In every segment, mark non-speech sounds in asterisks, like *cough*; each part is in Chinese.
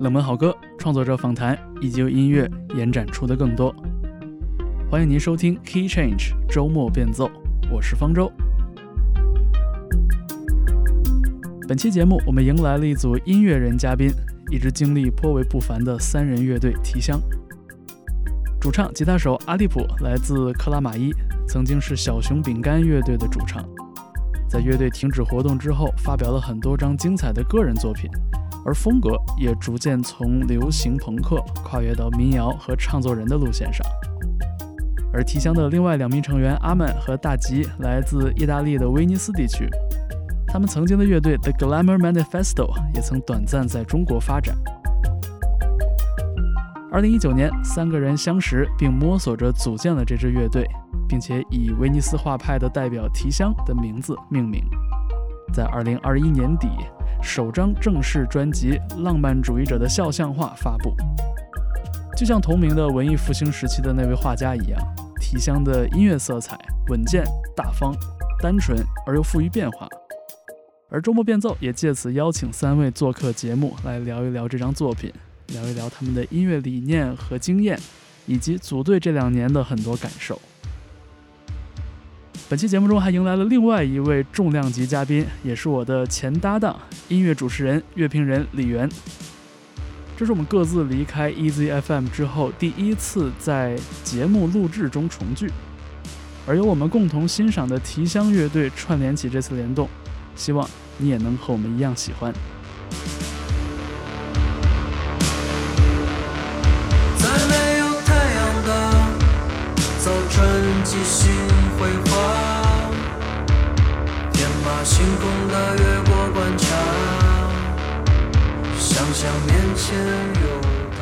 冷门好歌、创作者访谈以及由音乐延展出的更多。欢迎您收听 Key Change 周末变奏，我是方舟。本期节目，我们迎来了一组音乐人嘉宾，一支经历颇为不凡的三人乐队提香。主唱、吉他手阿利普来自克拉玛依，曾经是小熊饼干乐队的主唱。在乐队停止活动之后，发表了很多张精彩的个人作品，而风格也逐渐从流行朋克跨越到民谣和唱作人的路线上。而提香的另外两名成员阿曼和大吉来自意大利的威尼斯地区。他们曾经的乐队 The Glamour Manifesto 也曾短暂在中国发展。二零一九年，三个人相识并摸索着组建了这支乐队，并且以威尼斯画派的代表提香的名字命名。在二零二一年底，首张正式专辑《浪漫主义者的肖像画》发布。就像同名的文艺复兴时期的那位画家一样，提香的音乐色彩稳健、大方、单纯而又富于变化。而周末变奏也借此邀请三位做客节目，来聊一聊这张作品，聊一聊他们的音乐理念和经验，以及组队这两年的很多感受。本期节目中还迎来了另外一位重量级嘉宾，也是我的前搭档，音乐主持人、乐评人李源。这是我们各自离开 EZFM 之后第一次在节目录制中重聚，而由我们共同欣赏的提香乐队串联起这次联动，希望。你也能和我们一样喜欢。继续辉煌，天马行空的越过关卡，想象面前有他。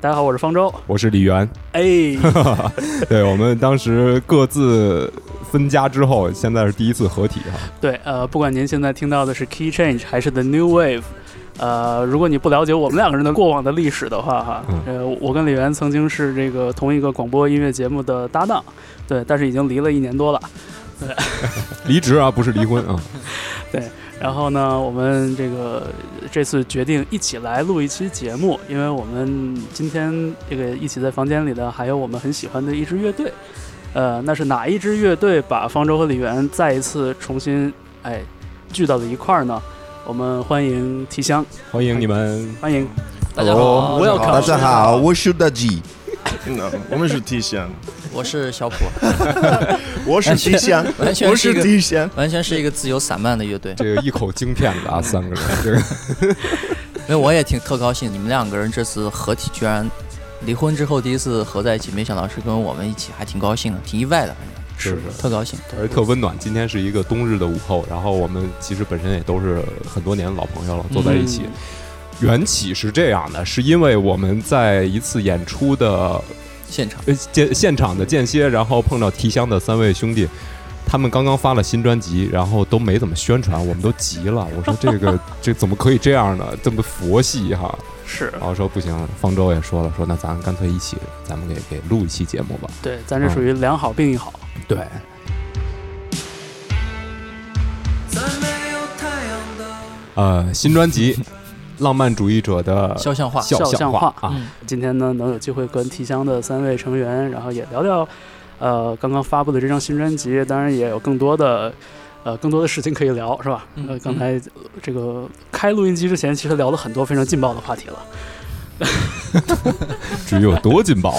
大家好，我是方舟，我是李源。哎，*laughs* 对我们当时各自。分家之后，现在是第一次合体哈。对，呃，不管您现在听到的是 Key Change 还是 The New Wave，呃，如果你不了解我们两个人的过往的历史的话，哈，呃，我跟李源曾经是这个同一个广播音乐节目的搭档，对，但是已经离了一年多了，对，*laughs* 离职啊，不是离婚啊。*laughs* 对，然后呢，我们这个这次决定一起来录一期节目，因为我们今天这个一起在房间里的还有我们很喜欢的一支乐队。呃，那是哪一支乐队把方舟和李源再一次重新哎聚到了一块儿呢？我们欢迎提香，欢迎你们，欢迎。大家好，我要大家好，我是大吉，我们是提香，我是小普，*laughs* 我是提香，完全是提香，完全是一个自由散漫的乐队，这个一口京片子啊，三个人，这个，*laughs* 因为我也挺特高兴，你们两个人这次合体居然。离婚之后第一次合在一起，没想到是跟我们一起，还挺高兴的，挺意外的，反正是是特高兴，而且特温暖。今天是一个冬日的午后，然后我们其实本身也都是很多年老朋友了，坐在一起。缘起是这样的，是因为我们在一次演出的现场，间现场的间歇，然后碰到提香的三位兄弟，他们刚刚发了新专辑，然后都没怎么宣传，我们都急了。我说这个 *laughs* 这怎么可以这样呢？这么佛系哈。是，然后说不行，方舟也说了，说那咱干脆一起，咱们给给录一期节目吧。对，咱这属于良好并一好。对。呃，新专辑《浪漫主义者的 *laughs* 肖像画》，肖像画啊。今天呢，能有机会跟提香的三位成员，然后也聊聊，呃，刚刚发布的这张新专辑，当然也有更多的。呃，更多的事情可以聊，是吧？呃，刚才这个开录音机之前，其实聊了很多非常劲爆的话题了。*laughs* 至于有多劲爆？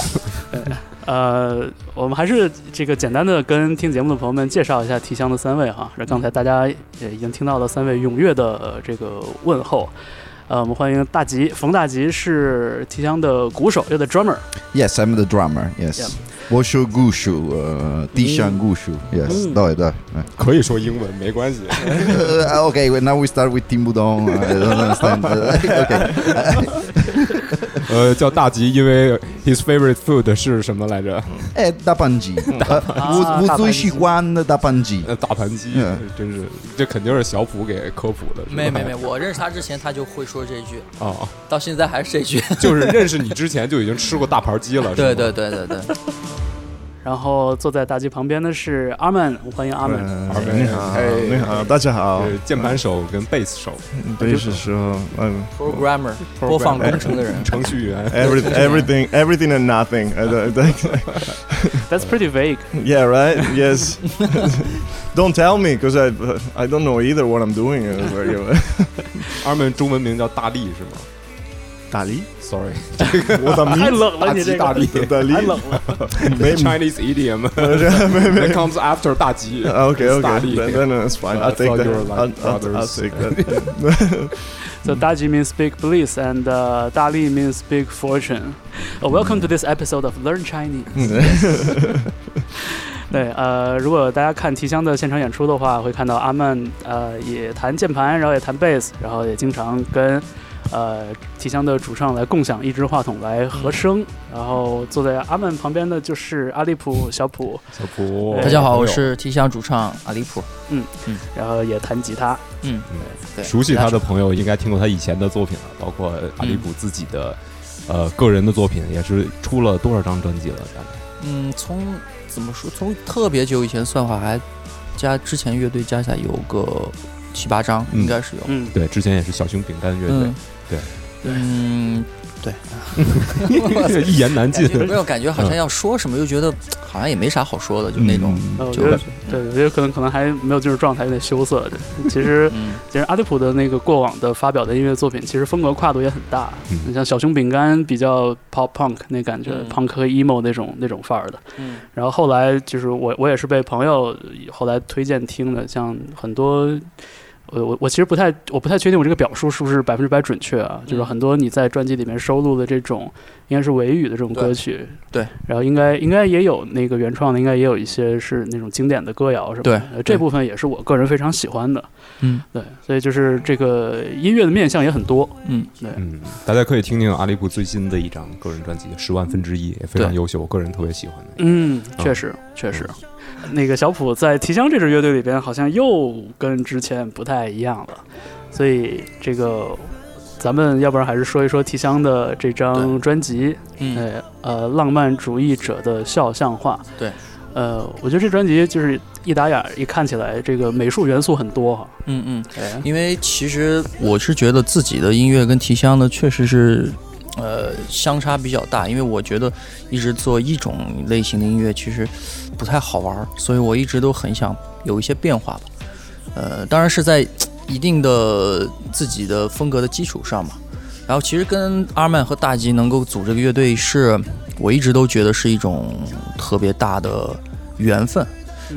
呃，我们还是这个简单的跟听节目的朋友们介绍一下提香的三位哈。这刚才大家也已经听到了三位踊跃的这个问候。呃，我们欢迎大吉，冯大吉是提香的鼓手，又的 drummer。Yes，I'm the drummer. Yes. 我说故事，呃，地上故事，yes，对对，可以说英文没关系。OK，now we start with Tim Budon。OK。呃，叫大吉，因为 his favorite food 是什么来着？哎，大盘鸡。我我最喜欢的大盘鸡。大盘鸡，真是，这肯定是小普给科普的。没没没，我认识他之前他就会说这句。哦。到现在还是这句。*laughs* 就是认识你之前就已经吃过大盘鸡了。对对对对对。然后坐在大吉旁边的是阿曼，欢迎阿曼。呃你好，你好，大家好。呃键盘手跟贝斯手，贝斯手，嗯 programmer 播放工程的人，程序员。，every everything everything and nothing. Uh, the- the- That's pretty vague. yeah, right. Yes. don't tell me because I I don't know either what I'm doing. Uh, 二门中文名叫大力是吗大力 ？Sorry，我的太名冷了，你这大吉个大力太冷了。没 Chinese *laughs* *laughs* idiom *laughs* 没没 that comes after 大吉。 Okay, 大 okay, 力 then, then it's fine. I'll I take thought that. you were like I'll, I'll, I'll brothers. take that. So Daji means big bliss, and uh, Dali means big fortune. Uh, welcome to this episode of Learn Chinese. 对，呃，如果大家看提香的现场演出的话，会看到阿曼呃也弹键盘，然后也弹贝斯，然后也经常跟 呃提香的主唱来共享一支话筒来和声。然后坐在阿曼旁边的就是阿利普小普，小普，大大家好，我是提香主唱阿利普。嗯嗯。然后也弹吉他。嗯，对，熟悉他的朋友应该听过他以前的作品了，包括阿利普自己的呃个人的作品，也是出了多少张专辑了？大概嗯，从怎么说，从特别久以前算法还加之前乐队加起来有个七八张，嗯应该是有。嗯，对，之前也是小熊饼干乐队嗯，，对嗯，对，*laughs* 一言难尽。没有感觉好像要说什么，又觉得好像也没啥好说的，就那种。就觉得对，我觉得可能可能还没有进入状态，有点羞涩。其实嗯其实阿迪普的那个过往的发表的音乐作品，其实风格跨度也很大。嗯你像小熊饼干比较 pop punk 那感觉、嗯 p u n k 和 emo 那种那种范儿的。嗯然后后来就是我我也是被朋友后来推荐听的，像很多。我我我其实不太我不太确定我这个表述是不是百分之百准确啊，就是嗯。很多你在专辑里面收录的这种应该是维语的这种歌曲，对，然后应该应该也有那个原创的，应该也有一些是那种经典的歌谣什么的，对呃这部分也是我个人非常喜欢的，嗯。对，所以就是这个音乐的面向也很多，嗯，对，嗯，大家可以听听阿里布最新的一张个人专辑《十万分之一》，也非常优秀，我个人特别喜欢的。嗯，确实确实，*laughs* 那个小普在提香这支乐队里边好像又跟之前不太一样了，所以这个咱们要不然还是说一说提香的这张专辑，嗯呃呃，浪漫主义者的肖像画，对。呃，我觉得这专辑就是一打眼儿一看起来，这个美术元素很多哈。嗯嗯，对，因为其实我是觉得自己的音乐跟提香的确实是，呃，相差比较大。因为我觉得一直做一种类型的音乐其实不太好玩儿，所以我一直都很想有一些变化吧。呃，当然是在一定的自己的风格的基础上嘛。然后其实跟阿曼和大吉能够组这个乐队是，我一直都觉得是一种特别大的缘分。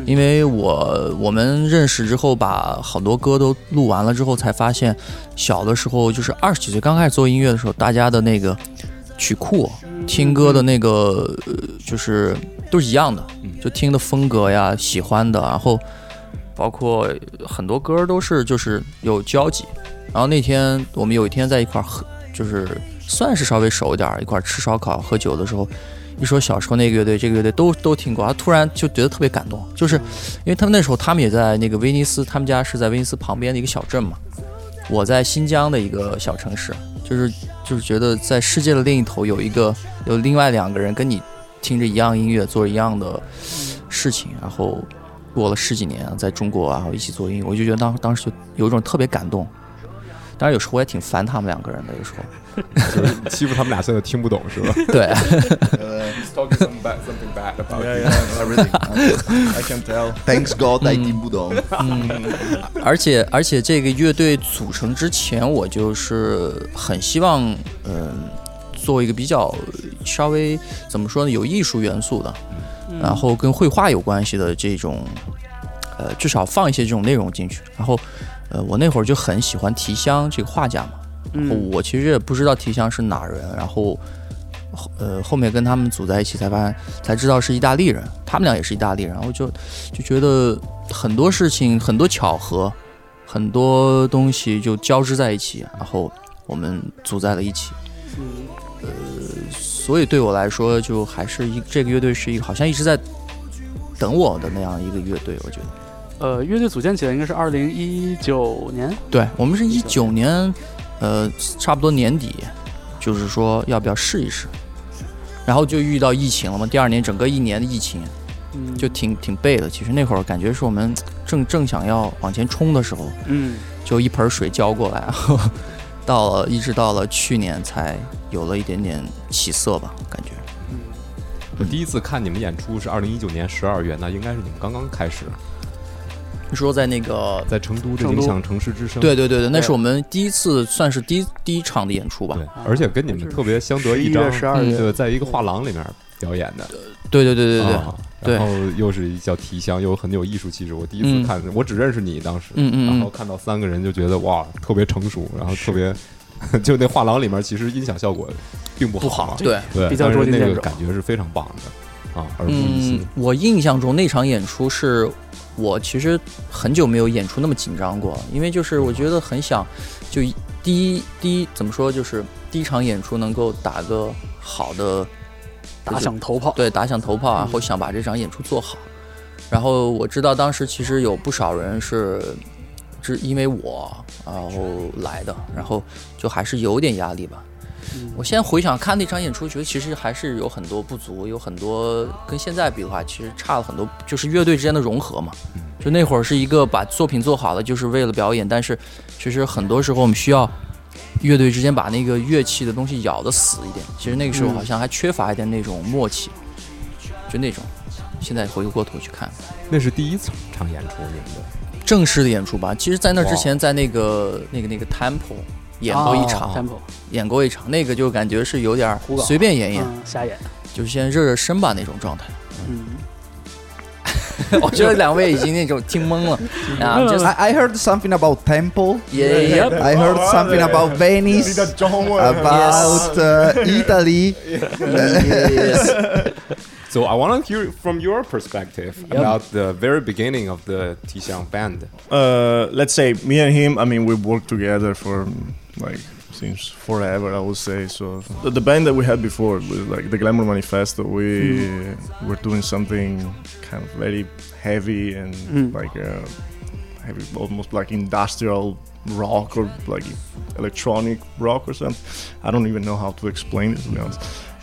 因为我我们认识之后，把好多歌都录完了之后，才发现，小的时候就是二十几岁刚开始做音乐的时候，大家的那个曲库、听歌的那个，呃就是都是一样的，就听的风格呀、喜欢的，然后包括很多歌都是就是有交集。然后那天我们有一天在一块儿喝，就是算是稍微熟一点，一块儿吃烧烤、喝酒的时候，一说小时候那个乐队、这个乐队都都听过，他突然就觉得特别感动，就是因为他们那时候他们也在那个威尼斯，他们家是在威尼斯旁边的一个小镇嘛，我在新疆的一个小城市，就是就是觉得在世界的另一头有一个有另外两个人跟你听着一样音乐，做一样的事情，然后过了十几年在中国啊，然后一起做音乐，我就觉得当当时就有一种特别感动。当然有时候我也挺烦他们两个人的，有时候就 *laughs* 是欺负他们俩现在听不懂是吧 *laughs* 对。？Talking some bad, something bad about Yeah, yeah, everything. *laughs* I can tell. Thanks God I 听不懂。而且而且这个乐队组成之前，我就是很希望，嗯、做一个比较稍微怎么说呢，有艺术元素的，然后跟绘画有关系的这种，呃，至少放一些这种内容进去。然后，呃，我那会儿就很喜欢提香这个画家嘛，然后嗯我其实也不知道提香是哪人，然后。呃，后面跟他们组在一起才发现，才知道是意大利人，他们俩也是意大利人，然后就就觉得很多事情很多巧合，很多东西就交织在一起，然后我们组在了一起。呃所以对我来说，就还是一这个乐队是一个好像一直在等我的那样一个乐队。我觉得，呃，乐队组建起来应该是二零一九年，对我们是一九年，呃，差不多年底，就是说要不要试一试，然后就遇到疫情了嘛。第二年整个一年的疫情，嗯就挺挺背的。其实那会儿感觉是我们正正想要往前冲的时候，嗯就一盆水浇过来，然 *laughs* 后到了一直到了去年才有了一点点起色吧，感觉。我第一次看你们演出是二零一九年十二月，那应该是你们刚刚开始你说在那个，在成都的影响城市之声。对对对对，那是我们第一次算是第一第一场的演出吧对。，而且跟你们特别相得益11彰月，12月对，在一个画廊里面表演的，对对对对对，啊然后又是一叫提香，又很有艺术气质。我第一嗯次看，我只认识你当时，嗯嗯嗯然后看到三个人就觉得哇，特别成熟，然后特别，就那画廊里面其实音响效果并不不好对。对，比较但是那个感觉是非常棒的啊，嗯。，我印象中那场演出是我其实很久没有演出那么紧张过，因为就是我觉得很想就第一第一怎么说就是第一场演出能够打个好的打响头炮，对打响头炮，嗯然后想把这场演出做好。然后我知道当时其实有不少人是是因为我然后来的，然后就还是有点压力吧。嗯我现在回想看那场演出，觉得其实还是有很多不足，有很多跟现在比的话，其实差了很多，就是乐队之间的融合嘛。就那会儿是一个把作品做好了，就是为了表演，但是其实很多时候我们需要乐队之间把那个乐器的东西咬得死一点。其实那个时候嗯好像还缺乏一点那种默契，就那种。现在回过头去看，那是第一场场演出，你们的正式的演出吧。其实，在那之前，在那个那个那个 Temple 演过一场，哦演过一场，那个就感觉是有点儿随便演演，嗯，瞎演，就是先热热身吧那种状态。嗯，我觉得两位已经那种听懵了 I, I heard something about temple. 也也 I heard something about Venice, about uh, Italy. So I want to hear from your perspective about the very beginning of the Tixiang band. Uh, let's say me and him. I mean, we've worked together for like since forever. I would say so. The, the band that we had before, like the Glamour Manifesto, we were doing something kind of very heavy and Mm. like uh, heavy, almost like industrial rock or like electronic rock or something. I don't even know how to explain it to be honest.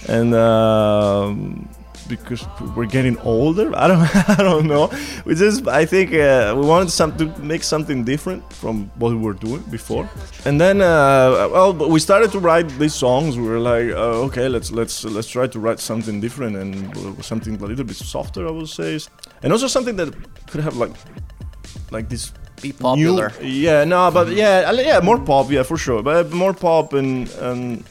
And um, because we're getting older, I don't, *laughs* I don't know. We just, I think uh, we wanted some to make something different from what we were doing before. And then, uh, well, we started to write these songs. We were like, uh, okay, let's let's let's try to write something different and something a little bit softer, I would say, and also something that could have like like this be popular. New, yeah, no, but yeah, yeah, more pop, yeah, for sure, but more pop and and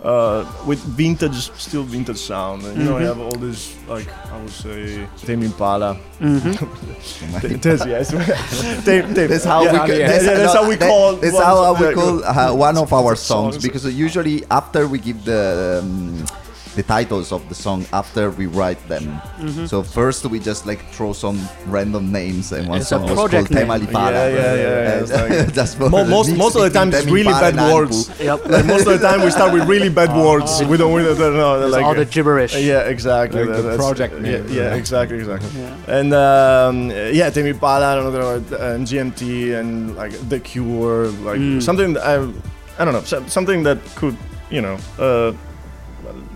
uh, with vintage, still vintage sound. And, you know, you have all this like I would say Tame Impala. *laughs* Th- That's yes. *laughs* Tame- Tame- That's how yeah, we. yeah, that's, yeah, that's no, how we that- call. That's one how we call uh, one of our songs *laughs* Songs. because usually after we give the um, the titles of the song after we write them. Mm-hmm. So first we just like throw some random names and one It's song was called name. Tema Lipara. Yeah, yeah, yeah, it's like- *laughs* Just Mo- most most of the time it's really bad words. Yep. *laughs* Like most of the time we start with really bad words. We don't, we don't know. Like, all the gibberish. Yeah, exactly. Like the project yeah, name. Yeah, exactly, exactly. Yeah. And um, yeah, Tame Impala, another uh, and GMT, and like The Cure, like Mm. something that I, I don't know, something that could, you know, uh,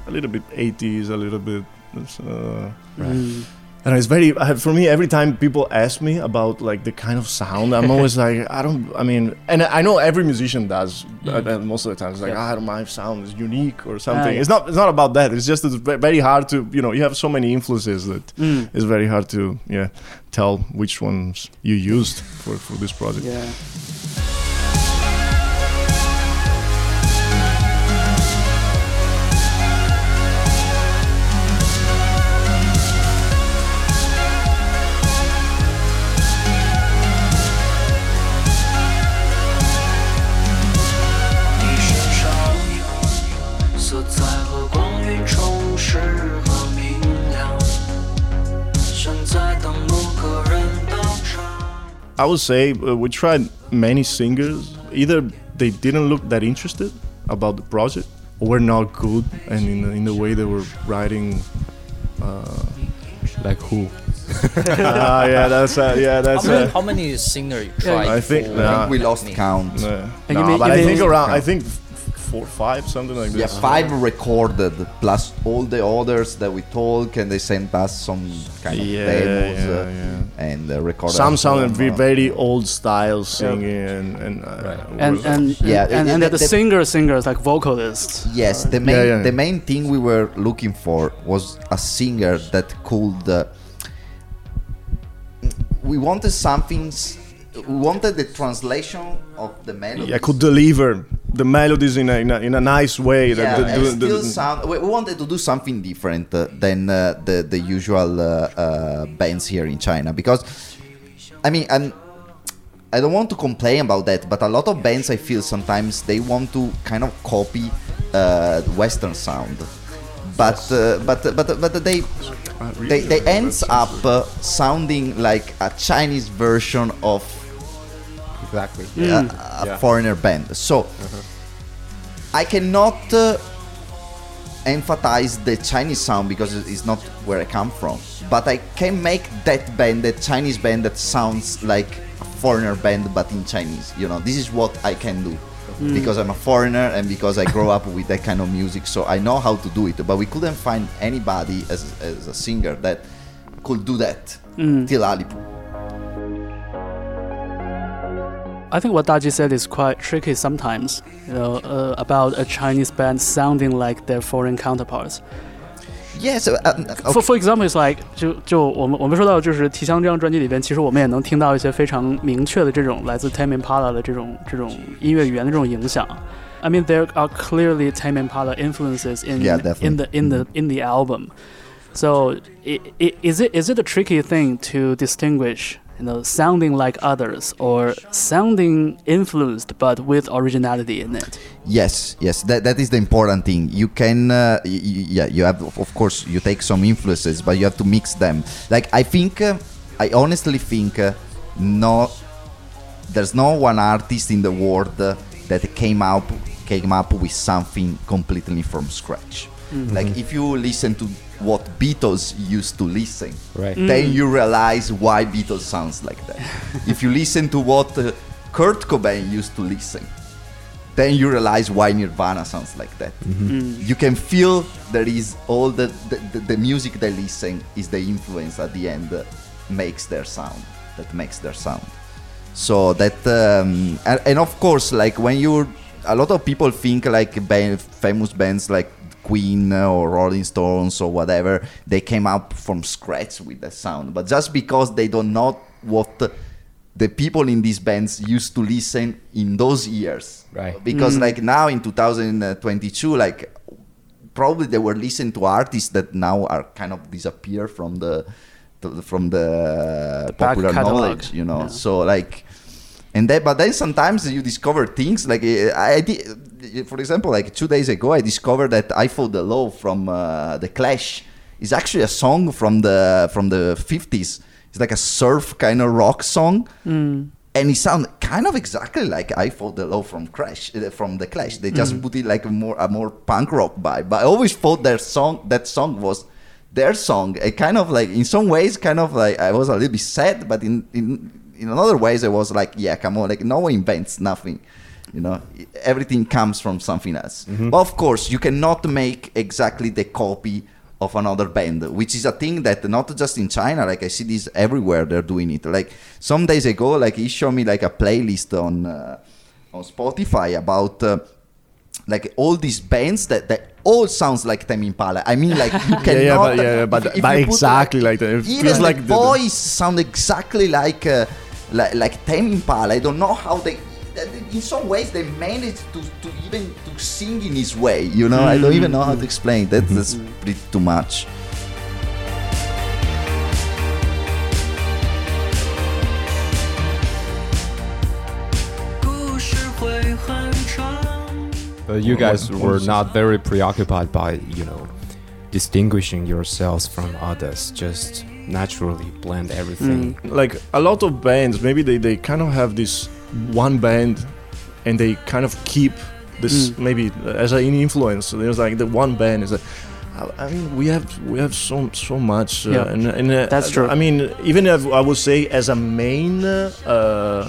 a little bit 80s, a little bit. Uh, Mm. and it's very for me. Every time people ask me about like the kind of sound, I'm always *laughs* like, I don't. I mean, and I know every musician does. uh, and most of the time, it's like, Yeah. ah, my sound is unique or something. yeah. It's not. It's not about that. It's just it's very hard to. You know, you have so many influences that Mm. it's very hard to yeah tell which ones you used for for this project. Yeah. I would say uh, we tried many singers. Either they didn't look that interested about the project, or were not good, and in the, in the way they were writing. Uh, Like who? *laughs* ah, yeah, that's uh, yeah, How that's. many, Uh, how many singer you tried? I think- before? yeah. I think we lost count. Like, no, you mean- but you I think around. I think f- four, five, something like this. Yeah, this. five recorded plus all the others that we talk, and they sent us some kind of Yeah, demos yeah, uh, yeah. and uh, recorded. Some us sounded very, uh, very old style singing and and, uh, and was- and Yeah, and, it- and it- the, the- singer singers like vocalists. Yes, the main Yeah, yeah. the main thing we were looking for was a singer that could. Uh, we wanted something. Wanted the translation of the melody. yeah, could deliver the melodies in a in a, in a nice way. Yeah, the, and the- still sound. We, wanted to do something different uh, than uh, the the usual uh, uh, bands here in China because, I mean, I'm, I don't want to complain about that, but a lot of bands I feel sometimes they want to kind of copy uh, Western sound, but uh, but but but they. They, they ends up sounding like a Chinese version of Exactly. Hmm. a, a Yeah. foreigner band. So uh-huh. I cannot uh, emphasize the Chinese sound because it's not where I come from. But I can make that band, that Chinese band that sounds like a foreigner band but in Chinese. You know, this is what I can do. Hmm. Because I'm a foreigner and because I grow up with that kind of music, so I know how to do it. But we couldn't find anybody as, as a singer that could do that hmm. till Alipur. I think what Daji said is quite tricky sometimes. You know, uh, about a Chinese band sounding like their foreign counterparts. Yes, uh, uh, For for example, it's like 就就我们我们说到就是《提香》这张专辑里边，其实我们也能听到一些非常明确的这种来自 Tame Impala 的这种这种音乐语言的这种影响。I mean, there are clearly Tame Impala influences in Yeah, definitely. in the in the in the album. So, i i is it is it a tricky thing to distinguish? you know, sounding like others or sounding influenced but with originality in it. Yes, yes, that, that is the important thing. You can, uh, y- yeah, you have, of course, you take some influences, but you have to mix them. Like, I think, uh, I honestly think, uh, no, there's no one artist in the world uh, that came up came up with something completely from scratch. Like, if you listen to what Beatles used to listen, Right. then you realize why Beatles sounds like that. *laughs* if you listen to what uh, Kurt Cobain used to listen, then you realize why Nirvana sounds like that. You can feel there is all the, the, the, the music they listen is the influence at the end that makes their sound, that makes their sound. So that, um, and, and of course, like when you're, a lot of people think like band, famous bands like Queen or Rolling Stones or whatever, they came up from scratch with the sound. But just because they don't know what the, the people in these bands used to listen in those years, Right. Because mm. like now in 2022, like probably they were listening to artists that now are kind of disappear from the, the from the back popular knowledge, you know. Yeah. So like, and then but then sometimes you discover things like uh, I did, for example, like two days ago I discovered that I Fought the Law from uh, the Clash is actually a song from the from the 50s. It's like a surf kind of rock song. And it sounds kind of exactly like I Fought the Law from Crash uh, from the Clash. They just put it like a more a more punk rock vibe. But I always thought their song that song was their song. It kind of like in some ways kind of like I was a little bit sad, but in in in another ways I was like, yeah, come on, like no one invents nothing. You know, everything comes from something else. But of course, you cannot make exactly the copy of another band, which is a thing that not just in China, like I see this everywhere. They're doing it. Like some days ago, like he showed me like a playlist on uh, on Spotify about. Uh, like all these bands that, that all sounds like Tame Impala. I mean, like you cannot. *laughs* Yeah, yeah, but, yeah, but, if- if but exactly like that. It even feels the like the- the- voice sound exactly like uh, like, like Tame Impala. I don't know how they. In some ways, they managed to, to even to sing in this way. You know, mm-hmm. I don't even know how to explain. That, that's pretty too much. But you guys were not very preoccupied by you know distinguishing yourselves from others. Just naturally blend everything. like a lot of bands maybe they, they kind of have this one band and they kind of keep this maybe as an influence there's like the one band is like I- I mean, we have we have so so much, uh, Yeah. and, and uh, That's true. I mean, even if I would say as a main uh,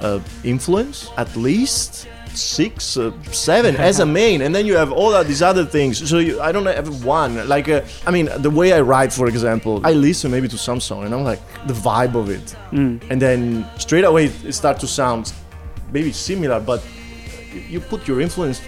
uh, influence, at least six, uh, seven *laughs* as a main, and then you have all of these other things. So you, I don't have one. Like, uh, I mean, the way I write, for example, I listen maybe to some song, and I'm like the vibe of it, and then straight away it start to sound maybe similar, but you put your influence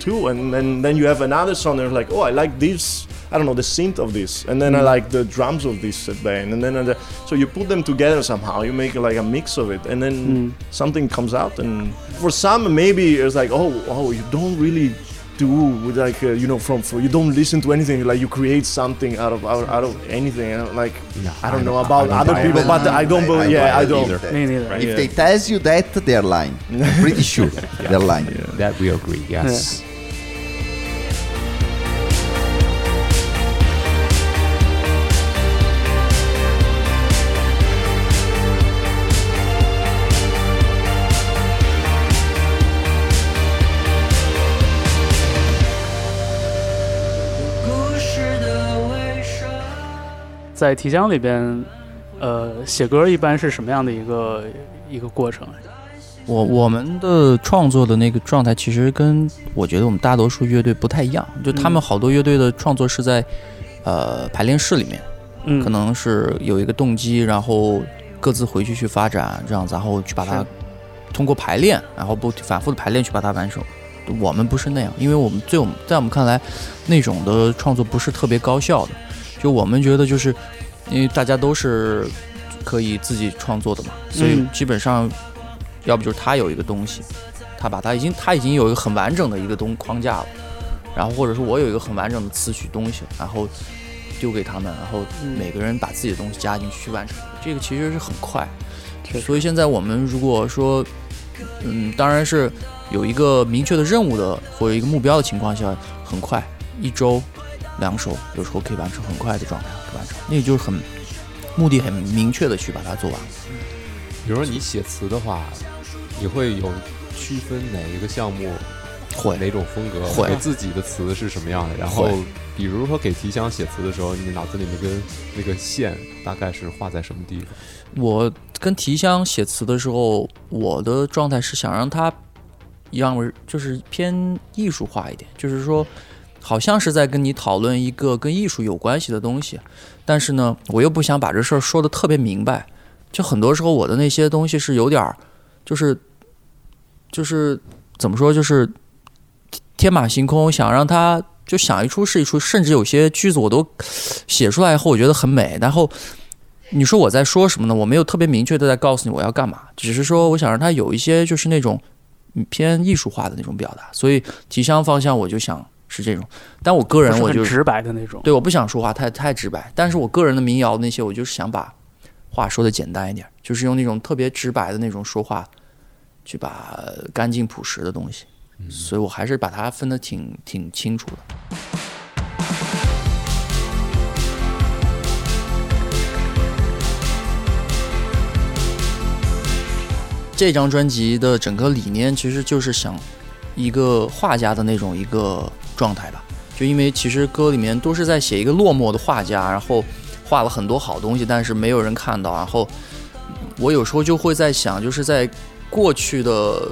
too, and then then you have another song. And like, oh, I like this. I don't know the synth of this, and then I like the drums of this band, and then uh, so you put them together somehow. You make like a mix of it, and then something comes out. And for some, maybe it's like, oh, oh, you don't really do with like uh, you know from, from you don't listen to anything like you create something out of out, out of anything like No, I don't I know don't- about don't other buy people but I don't believe yeah buy I it don't either. Me neither. If Yeah. they tells you that, they're lying. Pretty sure *laughs* they're lying. That we agree. Yes. 在提箱里边，呃，写歌一般是什么样的一个一个过程？我我们的创作的那个状态，其实跟我觉得我们大多数乐队不太一样。就他们好多乐队的创作是在呃排练室里面，嗯，可能是有一个动机，然后各自回去去发展，这样子，然后去把它通过排练，然后不反复的排练去把它完成。我们不是那样，因为我们最我们在我们看来，那种的创作不是特别高效的。就我们觉得，就是因为大家都是可以自己创作的嘛，所以嗯。基本上，要不就是他有一个东西，他把他已经他已经有一个很完整的一个东框架了，然后或者说我有一个很完整的词曲东西，然后丢给他们，然后嗯。每个人把自己的东西加进去去完成，这个其实是很快。所以现在我们如果说，嗯，当然是有一个明确的任务的或者一个目标的情况下，很快一周、两手，有时候可以完成很快的状态完成，那个就是很目的很明确的去把它做完。比如说你写词的话，你会有区分哪一个项目会哪种风格，会给自己的词是什么样的？然后，比如说给提香写词的时候，你脑子里那根那个线大概是画在什么地方？我跟提香写词的时候，我的状态是想让它让就是偏艺术化一点，就是说，好像是在跟你讨论一个跟艺术有关系的东西，但是呢，我又不想把这事儿说的特别明白，就很多时候我的那些东西是有点儿，就是就是怎么说，就是天马行空，想让它就想一出是一出，甚至有些句子我都写出来以后，我觉得很美，然后。你说我在说什么呢？我没有特别明确的在告诉你我要干嘛，只是说我想让它有一些就是那种偏艺术化的那种表达，所以提香方向我就想是这种。但我个人我就是直白的那种。对，我不想说话太太直白，但是我个人的民谣那些，我就是想把话说的简单一点，就是用那种特别直白的那种说话，去把干净朴实的东西，所以我还是把它分得挺挺清楚的。这张专辑的整个理念其实就是想一个画家的那种一个状态吧。就因为其实歌里面都是在写一个落寞的画家，然后画了很多好东西，但是没有人看到。然后我有时候就会在想，就是在过去的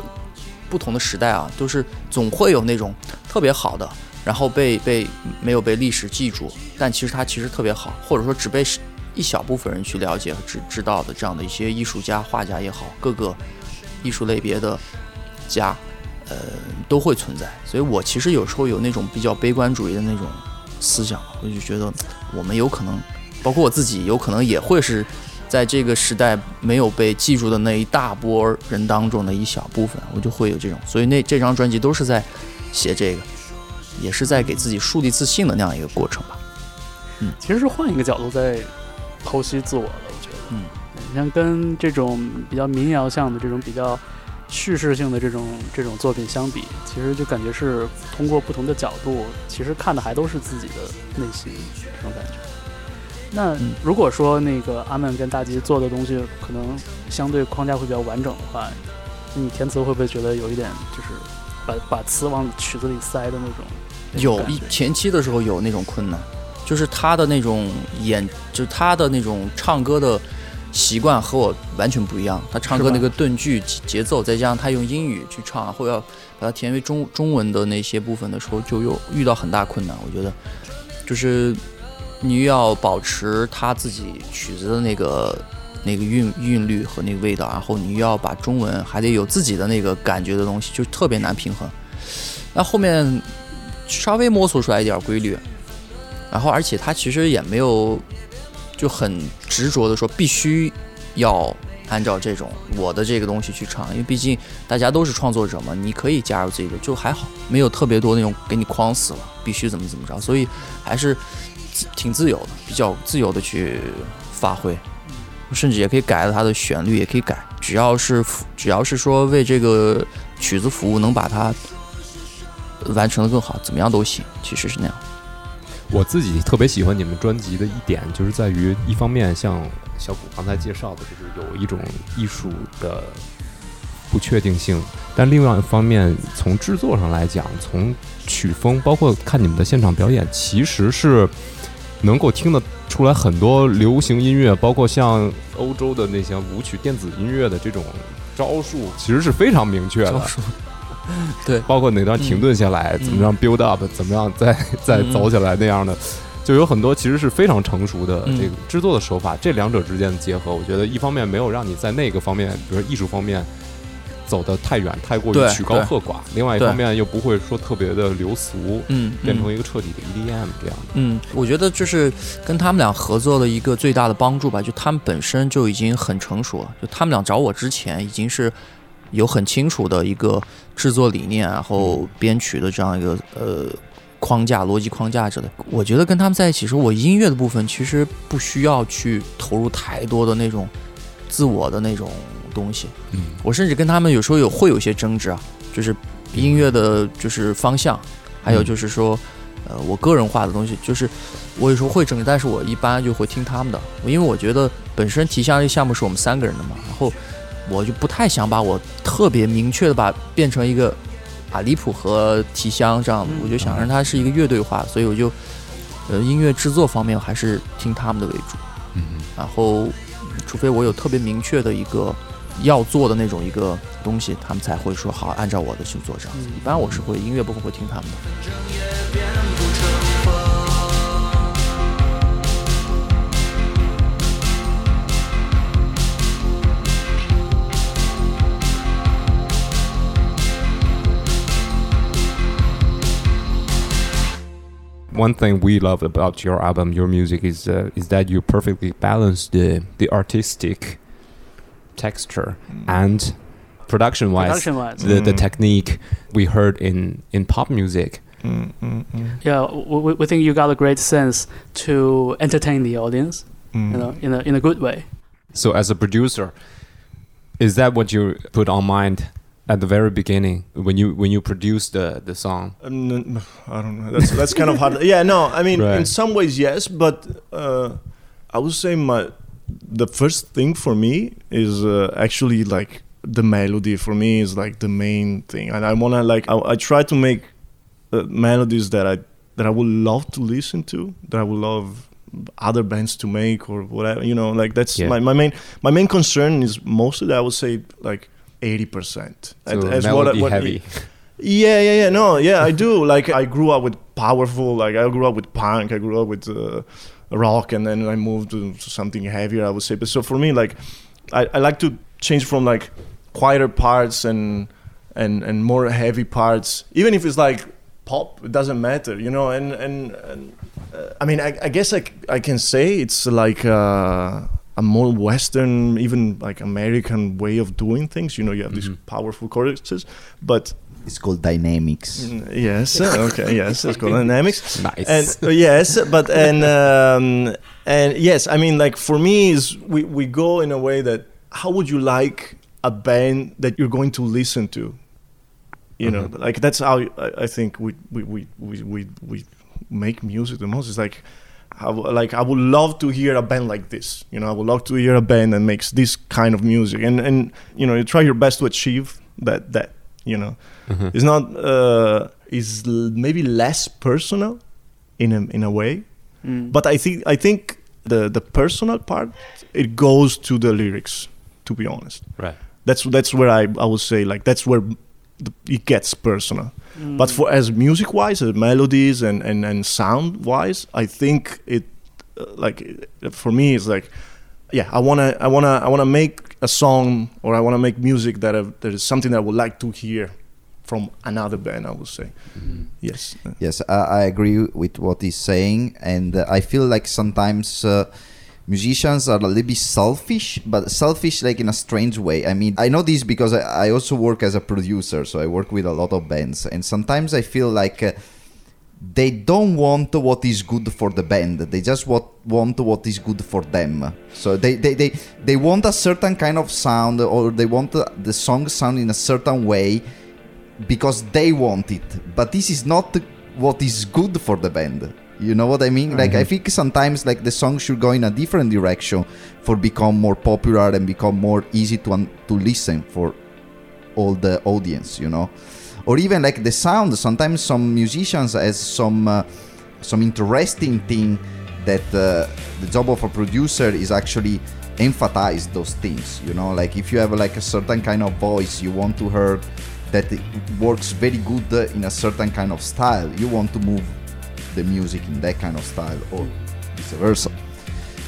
不同的时代啊，都是总会有那种特别好的，然后被被没有被历史记住，但其实它其实特别好，或者说只被一小部分人去了解和知知道的这样的一些艺术家、画家也好，各个艺术类别的家。呃，都会存在，所以我其实有时候有那种比较悲观主义的那种思想，我就觉得我们有可能，包括我自己，有可能也会是在这个时代没有被记住的那一大波人当中的一小部分，我就会有这种，所以那这张专辑都是在写这个，也是在给自己树立自信的那样一个过程吧。嗯其实是换一个角度在剖析自我的，我觉得。嗯，你像跟这种比较民谣向的这种比较叙事性的这种这种作品相比，其实就感觉是通过不同的角度，其实看的还都是自己的内心这种感觉。那嗯如果说那个阿曼跟大吉做的东西可能相对框架会比较完整的话，你填词会不会觉得有一点就是把把词往曲子里塞的那种？有一前期的时候有那种困难，就是他的那种演，就是他的那种唱歌的习惯和我完全不一样。他唱歌那个顿句节奏，再加上他用英语去唱，然后要把它填为中中文的那些部分的时候，就又遇到很大困难。我觉得，就是你要保持他自己曲子的那个那个韵韵律和那个味道，然后你又要把中文还得有自己的那个感觉的东西，就特别难平衡。那后面稍微摸索出来一点规律，然后而且他其实也没有就很执着的说必须要按照这种我的这个东西去唱，因为毕竟大家都是创作者嘛，你可以加入自己的，就还好，没有特别多那种给你框死了，必须怎么怎么着，所以还是挺自由的，比较自由的去发挥，甚至也可以改了它的旋律，也可以改，只要是只要是说为这个曲子服务，能把它完成的更好，怎么样都行，其实是那样。我自己特别喜欢你们专辑的一点，就是在于一方面像小谷刚才介绍的，就是有一种艺术的不确定性，但另外一方面，从制作上来讲，从曲风，包括看你们的现场表演，其实是能够听得出来很多流行音乐，包括像欧洲的那些舞曲、电子音乐的这种招数，其实是非常明确的。*laughs* *laughs* 对包括哪段停顿下来，嗯怎么样 build up，怎么样再再嗯走起来那样的，就有很多其实是非常成熟的嗯这个制作的手法。这两者之间的结合，我觉得一方面没有让你在那个方面，比如说艺术方面走得太远，太过于曲高和寡；另外一方面又不会说特别的流俗，嗯，变成嗯一个彻底的 EDM 这样的。嗯，我觉得就是跟他们俩合作的一个最大的帮助吧，就他们本身就已经很成熟了。就他们俩找我之前，已经是有很清楚的一个制作理念，然后编曲的这样一个呃框架、逻辑框架之类。我觉得跟他们在一起时候，我音乐的部分其实不需要去投入太多的那种自我的那种东西。嗯，我甚至跟他们有时候有会有一些争执啊，就是音乐的就是方向，还有就是说，呃，我个人化的东西，就是我有时候会争执，但是我一般就会听他们的，因为我觉得本身提香这项目是我们三个人的嘛，然后我就不太想把我特别明确的把变成一个啊离谱和提香这样的，嗯我就想让它是一个乐队化，所以我就呃音乐制作方面我还是听他们的为主。嗯，然后除非我有特别明确的一个要做的那种一个东西，他们才会说好按照我的去做这样子。一般我是会音乐部分会听他们的。One thing we love about your album, your music, is uh, is that you perfectly balance the the artistic texture and production wise Production wise. the, the Mm. technique we heard in in pop music. Mm, mm, mm, Yeah, we, we think you got a great sense to entertain the audience, mm. you know, in a in a good way. So as a producer, is that what you put on mind at the very beginning when you when you produced the the song? Um, I don't know. That's that's kind of hard. Yeah, no. I mean, in some ways, yes, but uh, I would say my the first thing for me is uh, actually like the melody. For me, is like the main thing, and I wanna like I, I try to make uh, melodies that I that I would love to listen to, that I would love other bands to make or whatever. You know, like that's Yeah. my, my main my main concern is mostly I would say like eighty percent. So melody heavy. Yeah, yeah, yeah. No, yeah, I do. *laughs* Like, I grew up with powerful. Like, I grew up with punk. I grew up with uh, rock, and then I moved to something heavier. I would say. But so for me, like, I, I like to change from like quieter parts and and and more heavy parts, even if it's like pop. It doesn't matter, you know. And and, and uh, I mean, I, I guess i can say it's like. Uh, a more Western, even like American way of doing things. You know, you have these powerful choruses, but It's called dynamics. Mm, Yes. uh, Okay. Yes. It's called dynamics. *laughs* Nice. And uh, yes, but and um, and yes, I mean, like for me, is we we go in a way that how would you like a band that you're going to listen to? You know, like that's how I, I think we we, we we we we make music the most. It's like. I w- like I would love to hear a band like this. You know, I would love to hear a band that makes this kind of music, and and you know, you try your best to achieve that that. You know, Mhm. it's not uh, is l- maybe less personal in a in a way, Mm. but I think I think the the personal part it goes to the lyrics. To be honest, Right. that's that's where I I would say like that's where the, it gets personal. But for as music wise, as melodies and and and sound wise, I think it uh, like uh, for me it's like yeah I wanna I wanna I wanna make a song or I wanna make music that uh, that is something that I would like to hear from another band. I would say yes. Uh, Yes, I, I agree with what he's saying, and uh, I feel like sometimes uh, musicians are a little bit selfish, but selfish like in a strange way. I mean, I know this because I, I also work as a producer, so I work with a lot of bands, and sometimes I feel like. Uh, they don't want what is good for the band they just want, want what is good for them so they, they, they, they want a certain kind of sound or they want the song sound in a certain way because they want it but this is not what is good for the band you know what i mean? Like i think sometimes like the song should go in a different direction for become more popular and become more easy to un- to listen for all the audience you know? Or even like the sound. Sometimes some musicians has some uh, some interesting thing that uh, the job of a producer is actually emphasize those things you know? Like if you have like a certain kind of voice you want to hear that it works very good uh, in a certain kind of style you want to move the music in that kind of style or vice versa.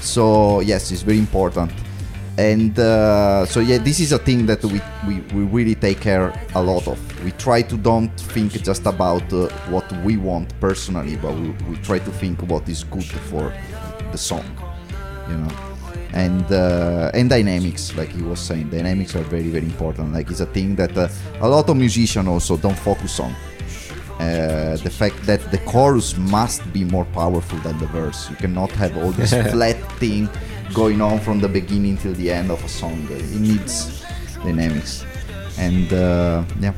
So yes it's very important. And uh, so yeah this is a thing that we, we, we really take care a lot of. We try to don't think just about uh, what we want personally but we, we try to think what is good for the song you know? And uh, and dynamics like he was saying. Dynamics are very very important. Like it's a thing that uh, a lot of musicians also don't focus on uh, the fact that the chorus must be more powerful than the verse. You cannot have all this *laughs* flat thing going on from the beginning till the end of a song. It needs dynamics, and uh, yeah.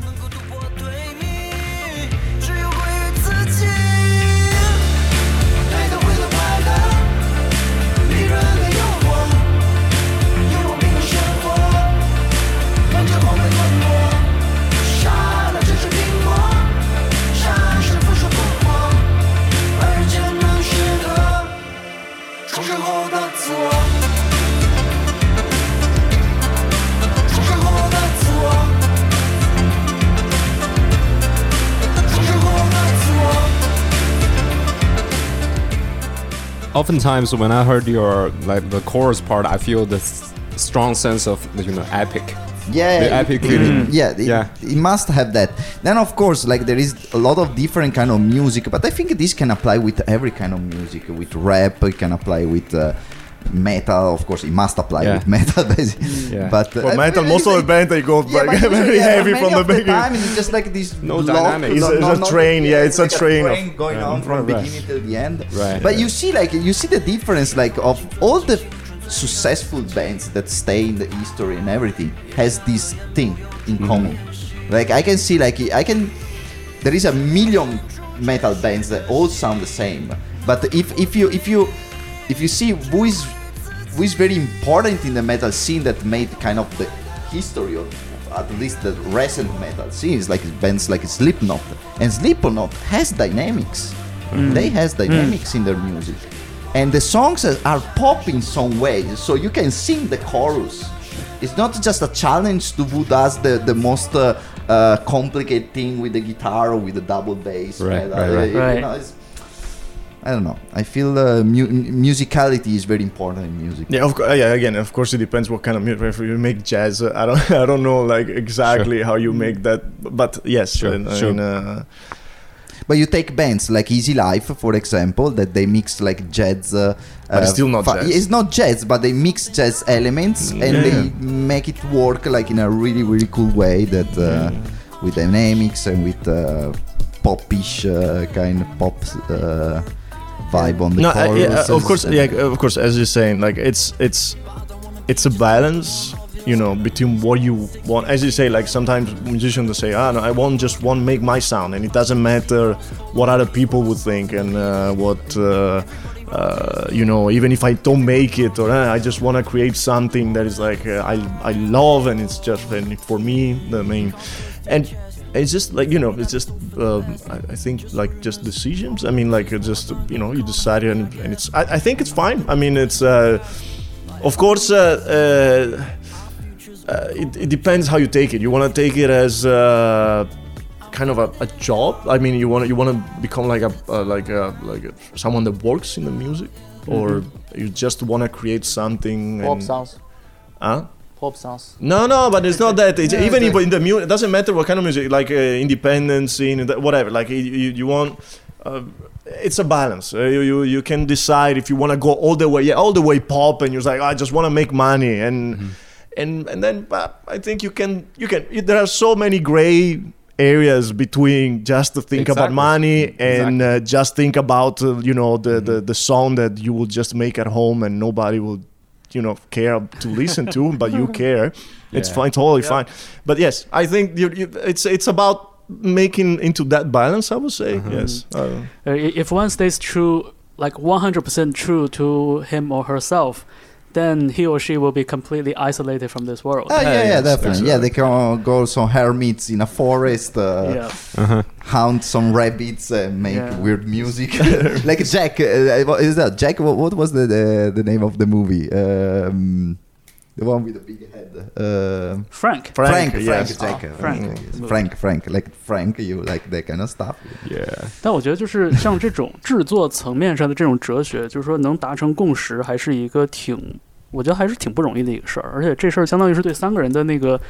Oftentimes, when I heard your like the chorus part, I feel this strong sense of you know epic. yeah The epic feeling. yeah it, Yeah. it must have that then of course like there is a lot of different kind of music but i think this can apply with every kind of music with rap it can apply with uh, metal of course it must apply Yeah. with metal *laughs* basically Yeah. but uh, For metal, mean, most of the band they go yeah, like, *laughs* very yeah, heavy many from the of the beginning. time it's just like this No lock- dynamics. It's a- no- it's a no- train, yeah, it's a like train of- going yeah. on from Right. beginning till the end Right. but you see like you see the difference like of all the successful bands that stay in the history and everything has this thing in Mm-hmm. common like i can see like i can there is a million metal bands that all sound the same but if if you if you if you see who is who is very important in the metal scene that made kind of the history of at least the recent metal scene is like bands like Slipknot. And Slipknot has dynamics. They has dynamics in their music. And the songs are- are pop in some way so you can sing the chorus. It's not just a challenge to who does the the most uh, uh, complicated thing with the guitar or with the double bass. Right, pedal. right, right. You know, it's- I don't know. I feel uh, mu- musicality is very important in music. Yeah, of course. Yeah, again, of course, it depends what kind of music. If you make jazz, uh, I don't, *laughs* I don't know like exactly how you make that, but yes, Sure, and, I sure. mean, uh, But you take bands like Easy Life, for example, that they mix like jazz. Uh, But it's uh, still not fa- jazz. It's not jazz, but they mix jazz elements and Yeah. they make it work like in a really really cool way that uh, with dynamics and with uh, popish uh, kind of pop uh, vibe on the no, uh, yeah, of course, yeah, of course. As you're saying, like it's it's it's a balance, you know, between what you want. As you say, like sometimes musicians will say, "Ah, no, I want just want make my sound, and it doesn't matter what other people would think and uh, what." Uh, uh, you know, even if I don't make it, or uh, I just want to create something that is like uh, I I love, and it's just and for me the main. And it's just like you know it's just um, I, I think like just decisions. I mean like it's just you know you decide and, and it's I, I think it's fine. I mean it's uh, of course uh, uh, uh, it, it depends how you take it. You want to take it as uh, kind of a, a job? I mean you want to you want to become like a uh, like a like a, someone that works in the music? Or you just want to create something Pop sounds, huh? Pop sounds. No, no, but it's not that. It's, Yeah, *laughs* even if in the music, it doesn't matter what kind of music, like uh, independent scene, whatever. Like you, you, you want, uh, it's a balance. Uh, you, you, you can decide if you want to go all the way, yeah, all the way pop, and you're like, I just want to make money, and and and then, but I think you can, you can. There are so many gray areas between just to think about money and Exactly. uh, just think about uh, you know the, the the song that you will just make at home and nobody will you know care to listen to but you *laughs* care. It's fine totally fine. But yes i think you, you, it's it's about making into that balance i would say yes. Uh, Uh, if one stays true, like 100% true to him or herself, then he or she will be completely isolated from this world. Ah, yeah, yeah, definitely. Yeah, they can go some hermits in a forest, uh, yeah. hunt some rabbits, and make Yeah. weird music. *laughs* like Jack, uh, what is that Jack? What, what was the, the the name of the movie? Um, the one with the big head. Um Frank. Frank, Frank, Frank, yes. Ah, Frank. uh, Frank, Frank, like Frank, you like that kind of stuff. Yeah，但我觉得就是像这种制作层面上的这种哲学，就是说能达成共识，还是一个挺，我觉得还是挺不容易的一个事儿。而且这事儿相当于是对三个人的那个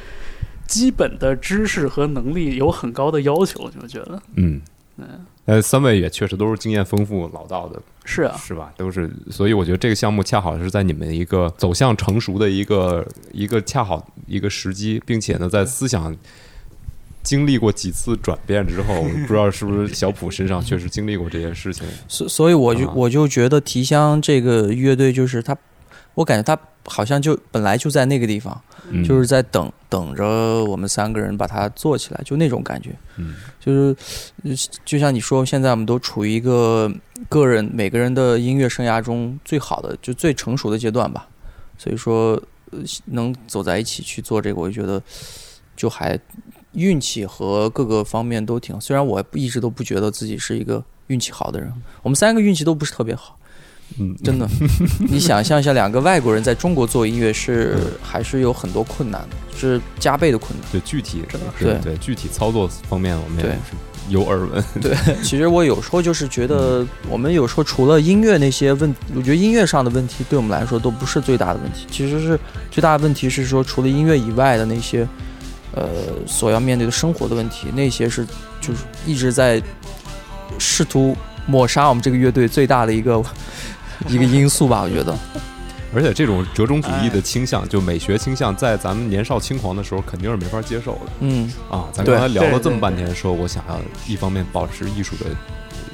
基本的知识和能力有很高的要求，我觉得嗯嗯，呃，三位也确实都是经验丰富、老道的，是啊，是吧？都是，所以我觉得这个项目恰好是在你们一个走向成熟的一个一个恰好一个时机，并且呢，在思想经历过几次转变之后，不知道是不是小普身上确实经历过这些事情。所所以我就、啊我就觉得提香这个乐队就是他，我感觉他好像就本来就在那个地方，嗯就是在等等着我们三个人把它做起来，就那种感觉。嗯就是呃就像你说，现在我们都处于一个个人每个人的音乐生涯中最好的就最成熟的阶段吧，所以说呃能走在一起去做这个，我就觉得就还运气和各个方面都挺。虽然我一直都不觉得自己是一个运气好的人，我们三个运气都不是特别好，嗯，真的。*laughs* 你想象一下，两个外国人在中国做音乐是还是有很多困难的，是加倍的困难。对具体真的对对具体操作方面，我们也是有耳闻。对，其实我有时候就是觉得，我们有时候除了音乐那些问，我觉得音乐上的问题对我们来说都不是最大的问题，其实是最大的问题是说，除了音乐以外的那些，呃，所要面对的生活的问题，那些是就是一直在试图抹杀我们这个乐队最大的一个 *laughs* 一个因素吧，我觉得。而且这种折中主义的哎倾向，就美学倾向，在咱们年少轻狂的时候肯定是没法接受的嗯，啊。咱刚才聊了这么半天，说我想要一方面保持艺术的。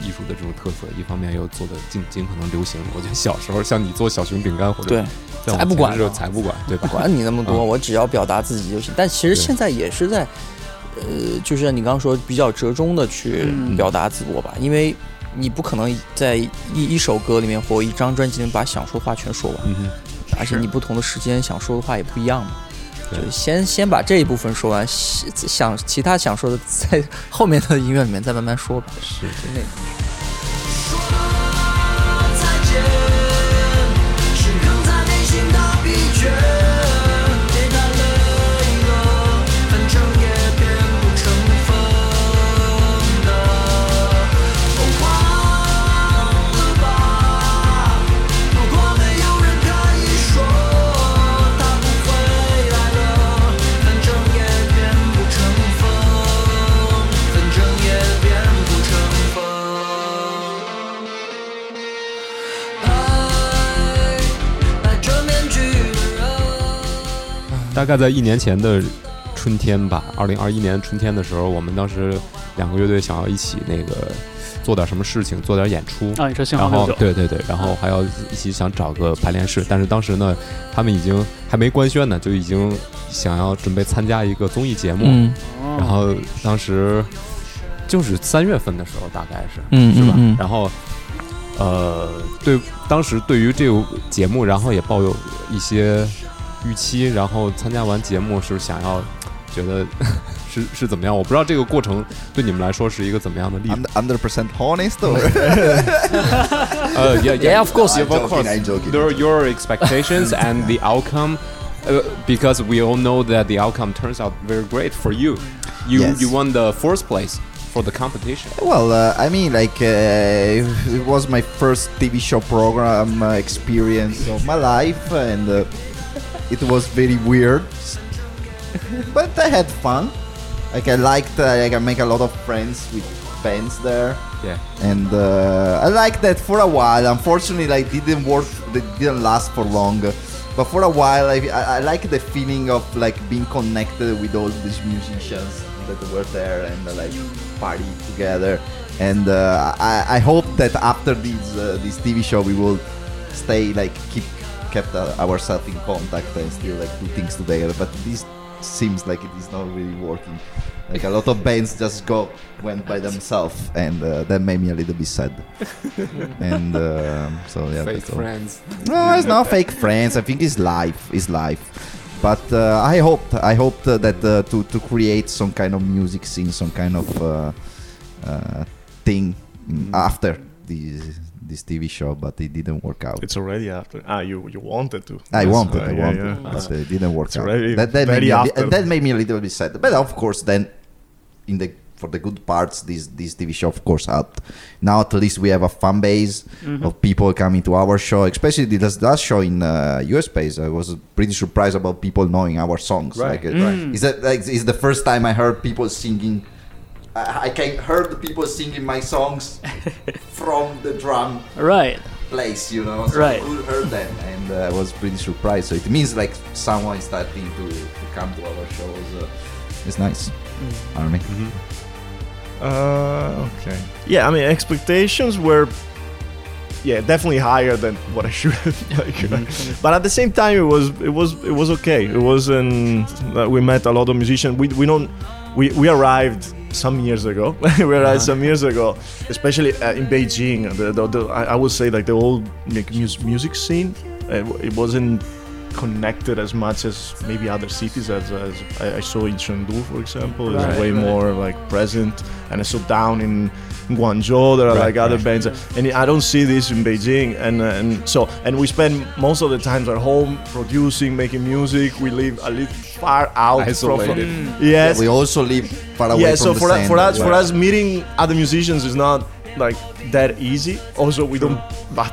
艺术的这种特色，一方面又做的尽尽可能流行。我觉得小时候像你做小熊饼干或者对，才不管才不管，对吧？管你那么多，嗯我只要表达自己就行。但其实现在也是在，呃，就是你刚刚说比较折中的去嗯表达自我吧，因为你不可能在一一首歌里面或一张专辑里面把想说的话全说完，嗯，而且你不同的时间想说的话也不一样嘛。对就先先把这一部分说完，想其他想说的在后面的音乐里面再慢慢说吧。是就那种大概在一年前的春天吧，二零二一年春天的时候，我们当时两个乐队想要一起那个做点什么事情，做点演出。啊，你说幸然后对对对，然后还要一起想找个排练室，但是当时呢，他们已经还没官宣呢，就已经想要准备参加一个综艺节目，嗯哦然后当时就是三月份的时候，大概是，嗯是吧？嗯嗯然后，呃，对，当时对于这个节目，然后也抱有一些预期，然后参加完节目是想要觉得 *laughs* 是是怎么样？我不知道这个过程对你们来说是一个怎么样的历程。 Hundred percent honest or? *laughs* 呃，yeah Yeah, *laughs* of course. I'm of course. joking, I'm joking. There are your expectations and the outcome. Uh, because we all know that the outcome turns out very great for you. You Yes. you won the fourth place for the competition. Well, uh, I mean, like uh, it was my first TV show program uh, experience of my life, and uh, it was very weird, but I had fun. Like I liked, uh, like I make a lot of friends with fans there, Yeah. and uh, I liked that for a while. Unfortunately, like didn't work, they didn't last for long. But for a while, I, I, I like the feeling of like being connected with all these musicians that were there and uh, like party together. And uh, I, I hope that after this uh, this TV show, we will stay like keep kept uh, ourselves in contact and still like do things together. But this seems like it is not really working. Like a lot of bands just go went by themselves, and uh, that made me a little bit sad. *laughs* and uh, so yeah, Fake that's all. friends. No, it's not fake friends. I think it's life. It's life. But uh, I hoped, I hoped uh, that uh, to to create some kind of music scene, some kind of uh, uh, thing mm, after this this TV show, but it didn't work out. It's already after. Ah, you you wanted to. I Yes, wanted, uh, I wanted, yeah. but it didn't work It's out. already That, that, made me a bit, after. that made me a little bit sad. But of course, then in the for the good parts, this this TV show of course helped. Now at least we have a fan base of people coming to our show, especially the last, last show in uh, US space. I was pretty surprised about people knowing our songs. Right, Like, uh, right. Is that like it's the first time I heard people singing. I, I can hear the people singing my songs *laughs* from the drum Right. place, you know. So Right. I could heard them, and uh, I was pretty surprised. So it means like someone is starting to, to come to our shows. Uh, it's nice, Army. Uh, okay. Yeah, I mean expectations were, yeah, definitely higher than what I should have. *laughs* Like, Mm-hmm. but at the same time, it was it was it was okay. It wasn't. Uh, we met a lot of musicians. We we don't. We, we arrived some years ago. *laughs* Uh-huh. some years ago, especially uh, in Beijing. The, the, the, I, would say like the old like, mus- music scene. Uh, it wasn't connected as much as maybe other cities as, as I, I saw in Chengdu for example it's Right, way right. more like present. And I saw down in Guangzhou there are Right, like other bands. And I don't see this in Beijing. And uh, and so and we spend most of the times at home producing making music. We live a little far out Isolated. from yes. We also live far away yeah from so the for, us, for us for us meeting other musicians is not like that easy. Also we don't *laughs* but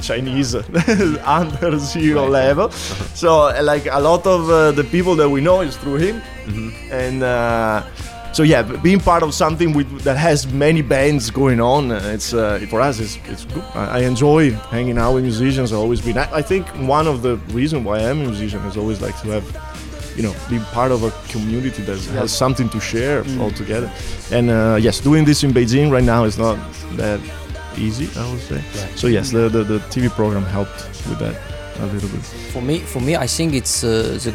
chinese *laughs* under zero level. *laughs* So uh, like a lot of uh, the people that we know is through him. And uh, so yeah being part of something with, that has many bands going on uh, it's uh, for us it's, it's good. I, I enjoy hanging out with musicians. I've always been I, I think one of the reasons why i'm a musician is always like to have you know be part of a community that has something to share all together and uh, yes doing this in beijing right now is not that easy i would say so yes the, the, the tv program helped with that a little bit For me, for me, I think it's uh, the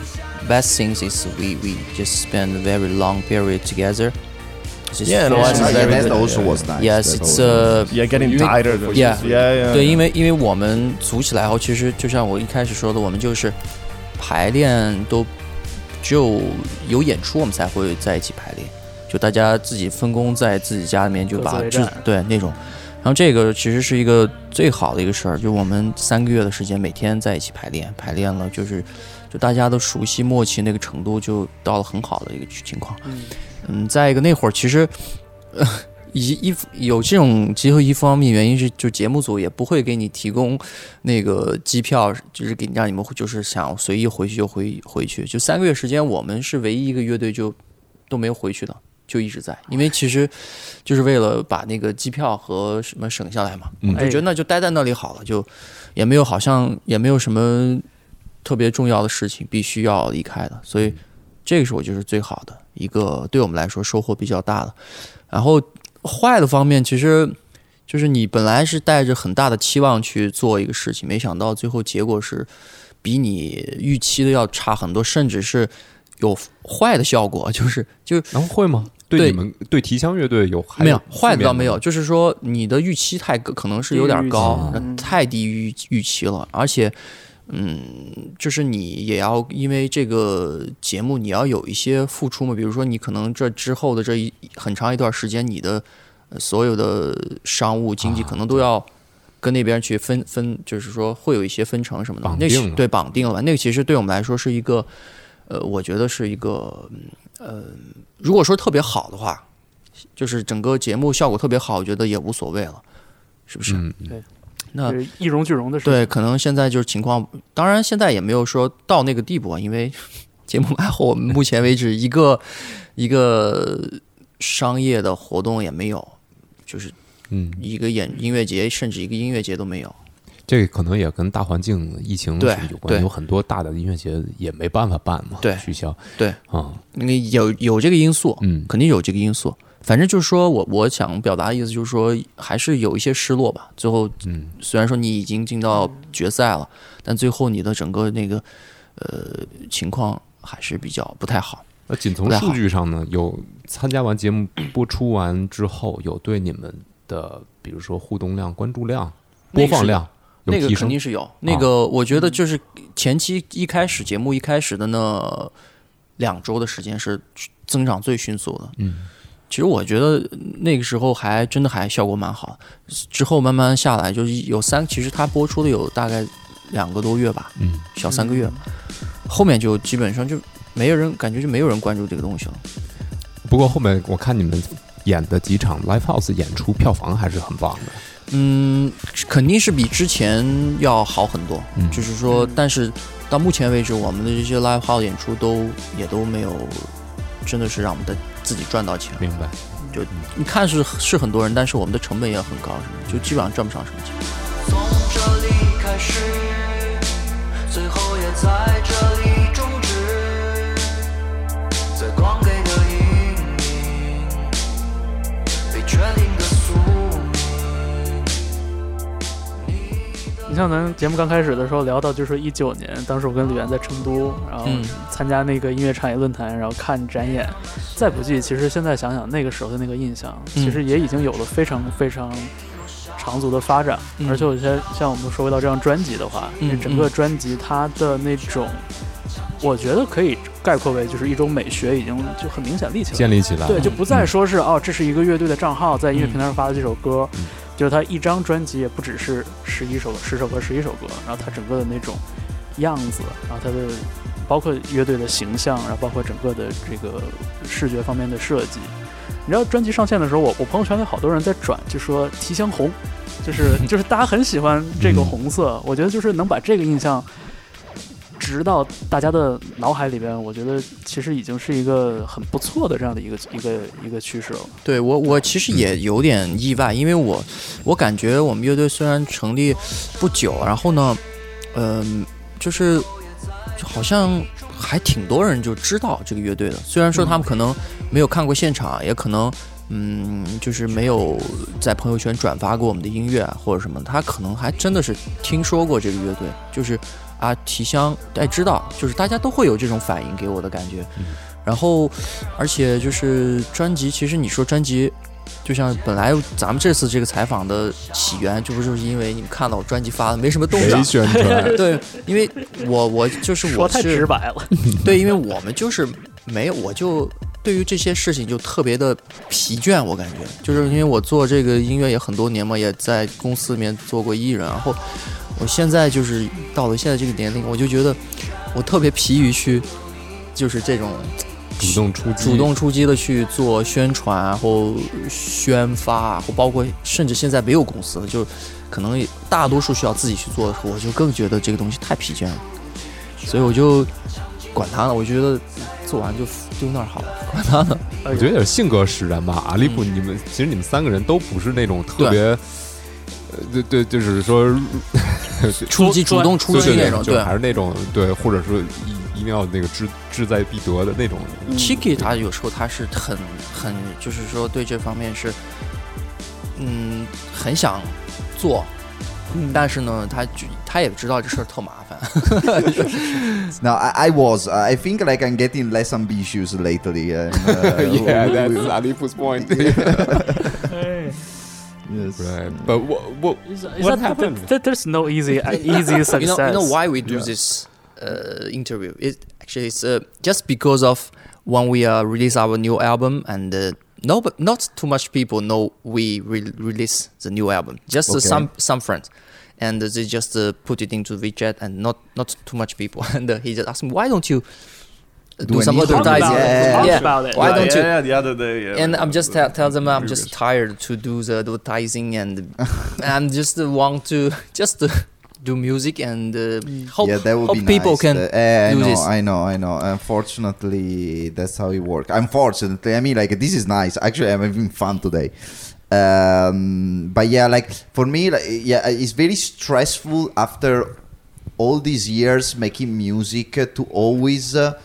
best things is we, we just spend a very long period together. It's just Yeah, for no, us I- it's Ah, yeah, very that good. also was nice. Yes, That it's also- uh, yeah getting 因为 tired Yeah. yeah yeah 对，因为因为我们组起来后，其实就像我一开始说的，我们就是排练都只有有演出，我们才会在一起排练，就大家自己分工在自己家里面，就把制各自为战对那种。 然后这个其实是一个最好的一个事儿，就我们三个月的时间，每天在一起排练，排练了就是就大家都熟悉默契那个程度，就到了很好的一个情况。嗯，再一个那会儿其实，呃，一一有这种机会，一方面原因是就节目组也不会给你提供那个机票，就是给让你们就是想随意回去就回回去。就三个月时间，我们是唯一一个乐队就都没有回去的，就一直在，因为其实就是为了把那个机票和什么省下来嘛，嗯就觉得那就待在那里好了，就也没有好像也没有什么特别重要的事情必须要离开的，所以这个是我觉得最好的一个，对我们来说收获比较大的。然后坏的方面，其实就是你本来是带着很大的期望去做一个事情，没想到最后结果是比你预期的要差很多，甚至是有坏的效果，*laughs* 就是就然后会吗？对对你们对提香乐队有没有坏的倒没有，就是说你的预期太可能是有点高太低于预期了，而且嗯，就是你也要因为这个节目你要有一些付出嘛，比如说你可能这之后的这一很长一段时间，你的呃所有的商务经济啊可能都要跟那边去分分，就是说会有一些分成什么的，那绑定了是对绑定了吧？那个其实对我们来说是一个，呃，我觉得是一个，嗯呃，如果说特别好的话，就是整个节目效果特别好，我觉得也无所谓了，是不是？嗯，那是一荣俱荣的事情。对，可能现在就是情况，当然现在也没有说到那个地步啊，因为 *laughs* 节目卖货我们目前为止一个一个商业的活动也没有，就是嗯，一个演音乐节，甚至一个音乐节都没有。这个可能也跟大环境、疫情对有关，对有很多大的音乐节也没办法办嘛，对取消，对啊，那个有有这个因素，嗯肯定有这个因素。反正就是说我我想表达的意思就是说，还是有一些失落吧。最后嗯，虽然说你已经进到决赛了，但最后你的整个那个呃情况还是比较不太好。那仅从数据上呢，有参加完节目播出完之后，有对你们的比如说互动量、关注量、播放量有那个？肯定是有。那个我觉得就是前期一开始节目一开始的那两周的时间是增长最迅速的。嗯，其实我觉得那个时候还真的还效果蛮好，之后慢慢下来就是有三，其实它播出的有大概两个多月吧，嗯，小三个月，后面就基本上就没有人感觉就没有人关注这个东西了。不过后面我看你们演的几场 live house 演出票房还是很棒的，嗯，肯定是比之前要好很多。嗯就是说，但是到目前为止，我们的这些 live house 演出都也都没有，真的是让我们的自己赚到钱。明白？就你看是是很多人，但是我们的成本也很高，什么就基本上赚不上什么钱。从这里开始，最后也在这里你像咱节目刚开始的时候聊到，就是一九年，当时我跟李源在成都，然后嗯参加那个音乐产业论坛，然后看展演。再不济，其实现在想想那个时候的那个印象，嗯其实也已经有了非常非常长足的发展。嗯而且有些像我们说回到这张专辑的话，嗯整个专辑它的那种，我觉得可以概括为就是一种美学，已经就很明显立起来。建立起来了，对，就不再说是、哦，这是一个乐队的账号在音乐嗯平台上发的这首歌，嗯就是他一张专辑也不只是十一首、十首歌、十一首歌，然后他整个的那种样子，然后他的包括乐队的形象，然后包括整个的这个视觉方面的设计。你知道专辑上线的时候，我我朋友圈里好多人在转，就说提香红，就是就是大家很喜欢这个红色，我觉得就是能把这个印象。植到大家的脑海里边，我觉得其实已经是一个很不错的这样的一个一个一个趋势了。对我，我其实也有点意外，因为我我感觉我们乐队虽然成立不久，然后呢，嗯、就是就好像还挺多人就知道这个乐队的，虽然说他们可能没有看过现场，也可能嗯，就是没有在朋友圈转发过我们的音乐啊或者什么，他可能还真的是听说过这个乐队，就是啊，提香哎知道，就是大家都会有这种反应给我的感觉。然后，而且就是专辑，其实你说专辑，就像本来咱们这次这个采访的起源，就不就是因为你们看到我专辑发的没什么动静谁。宣传？*laughs* 对，*laughs* 因为我我就是我太直白了，*laughs* 对，因为我们就是没有，我就对于这些事情就特别的疲倦，我感觉就是因为我做这个音乐也很多年嘛，也在公司里面做过艺人，然后我现在就是到了现在这个年龄，我就觉得我特别疲于去，就是这种主动出击，主动出击的去做宣传然后宣发啊，或包括甚至现在没有公司了，就可能大多数需要自己去做的时候，我就更觉得这个东西太疲倦了，所以我就管他呢，我觉得做完就丢那儿好了，管他呢。我觉得也是性格使然吧。阿利普，你们其实你们三个人都不是那种特别，呃，对对，就是说出击主动出击那种，对还是那种对，或者说一一定要那个志志在必得的那种。Chiki 他有时候他是很很就是说对这方面是，嗯，很想做，但是呢，他就他也知道这事儿特麻烦。Now I, I was. Uh, I think like I'm getting less ambitious lately. Uh, yeah, that's we- Ali Pu's point. Yes. Right. But what what Is, What is that, happened? There, there's no easy *laughs* easy success. You know, you know why we do Yeah. this uh, interview? It actually it's uh, just because of when we uh, release our new album and uh, no, but not too much people know we re- release the new album. Just uh, Okay. some some friends, and they just uh, put it into WeChat and not not too much people. *laughs* and uh, he just asked me, why don't you uh, do, Do some an Talk interview. advertising? about. Yeah. Yeah. it. Why yeah, don't yeah, you- Yeah, the other day. Yeah, and I'm just tell, tell them I'm previous. just tired to do the advertising and *laughs* I'm just want to just uh, do music and uh, hope, yeah, that would hope be people nice. can Uh, eh, I do know, this. I know, I know. Unfortunately, that's how it works. Unfortunately, I mean, like this is nice. Actually, I'm having fun today. Um, but yeah, like for me, like, yeah, it's very stressful after all these years making music uh, to always. Uh,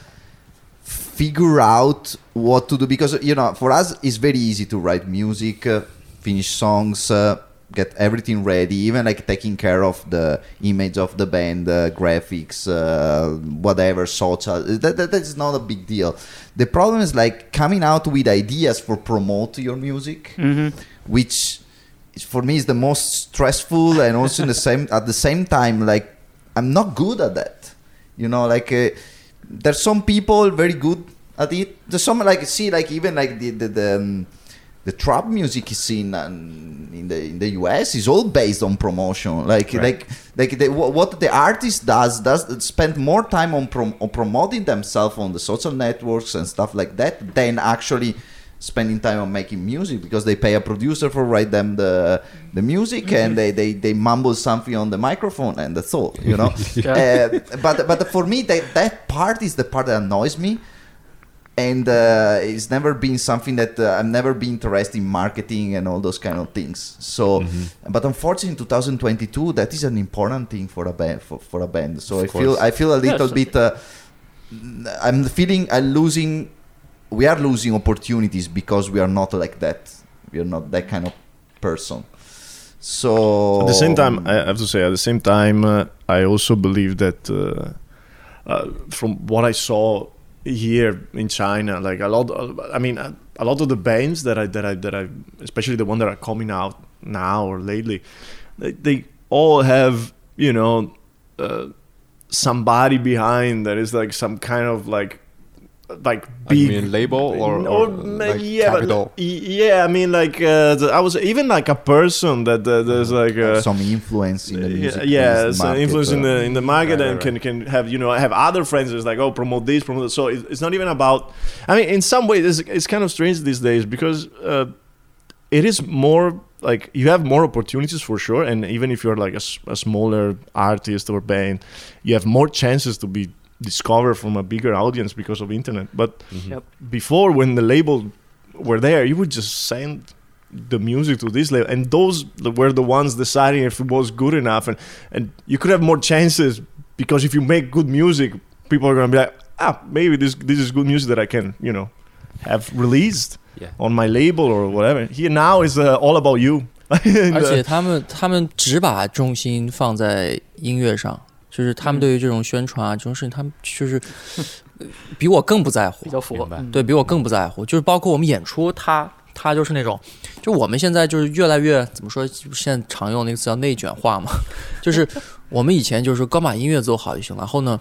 figure out what to do because you know for us it's very easy to write music uh, finish songs uh, get everything ready even like taking care of the image of the band uh, graphics uh, whatever social that, that, that's not a big deal the problem is like coming out with ideas for promote your music Mhm. which for me is the most stressful and also in the *laughs* same at the same time like i'm not good at that you know like uh, there's some people very good at it there's some like see like even like the the, the um, the trap music scene um, in the in the US is all based on promotion. Like Right. like like the, wha- what the artist does does spend more time on, prom- on promoting themselves on the social networks and stuff like that than actually spending time on making music because they pay a producer for write them the the music and they, they they mumble something on the microphone and that's all you know *laughs* uh, but but for me that that part is the part that annoys me and uh, it's never been something that uh, I've never been interested in marketing and all those kind of things. So, but unfortunately, in 2022, that is an important thing for a band. For, for a band, so Of I feel. I feel a little Yes. bit. Uh, I'm feeling I'm losing. We are losing opportunities because we are not like that. We are not that kind of person. So At the same time, I have to say, at the same time, uh, I also believe that uh, uh, from what I saw here in China, like a lot, I mean, a, a lot of the bands that I that I that I, especially the one that are coming out now or lately, they, they all have you know uh, somebody behind that is like some kind of like like I big mean label or, or, or like yeah, capital? but, yeah. I mean, like uh, the, I was even like a person that uh, there's like uh, some influence in the music. yeah, business so market, influence in the in the market Right, and right, can can have you know I have other friends that's like oh promote this promote this. so it, it's not even about I mean in some ways it's, it's kind of strange these days because uh, it is more like you have more opportunities for sure and even if you're like a smaller artist or band you have more chances to be discovered from a bigger audience because of internet but Mhm. Yep. before when the label were there you would just send the music to this label and those were the ones deciding if it was good enough and and you could have more chances because if you make good music people are going to be like ah maybe this this is good music that i can you know have released Yeah. on my label or whatever here now is uh, all about you And, 而 uh, 且他们他们只把重心放在音乐上， *laughs* 就是他们对于这种宣传啊这种事情，他们就是呃 *laughs* 比我更不在乎比，较符合对比我更不在乎。就是包括我们演出，他他就是那种，就我们现在就是越来越怎么说？现在常用那个词叫内卷化嘛，*laughs* 就是我们以前就是光把音乐做好就行了，然后呢，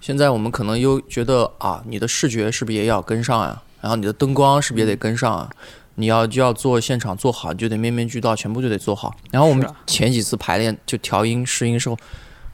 现在我们可能又觉得啊，你的视觉是不是也要跟上啊？然后你的灯光是不是也得跟上啊？你要就要做现场做好，你就得面面俱到，全部就得做好。然后我们前几次排练就调音试音时候，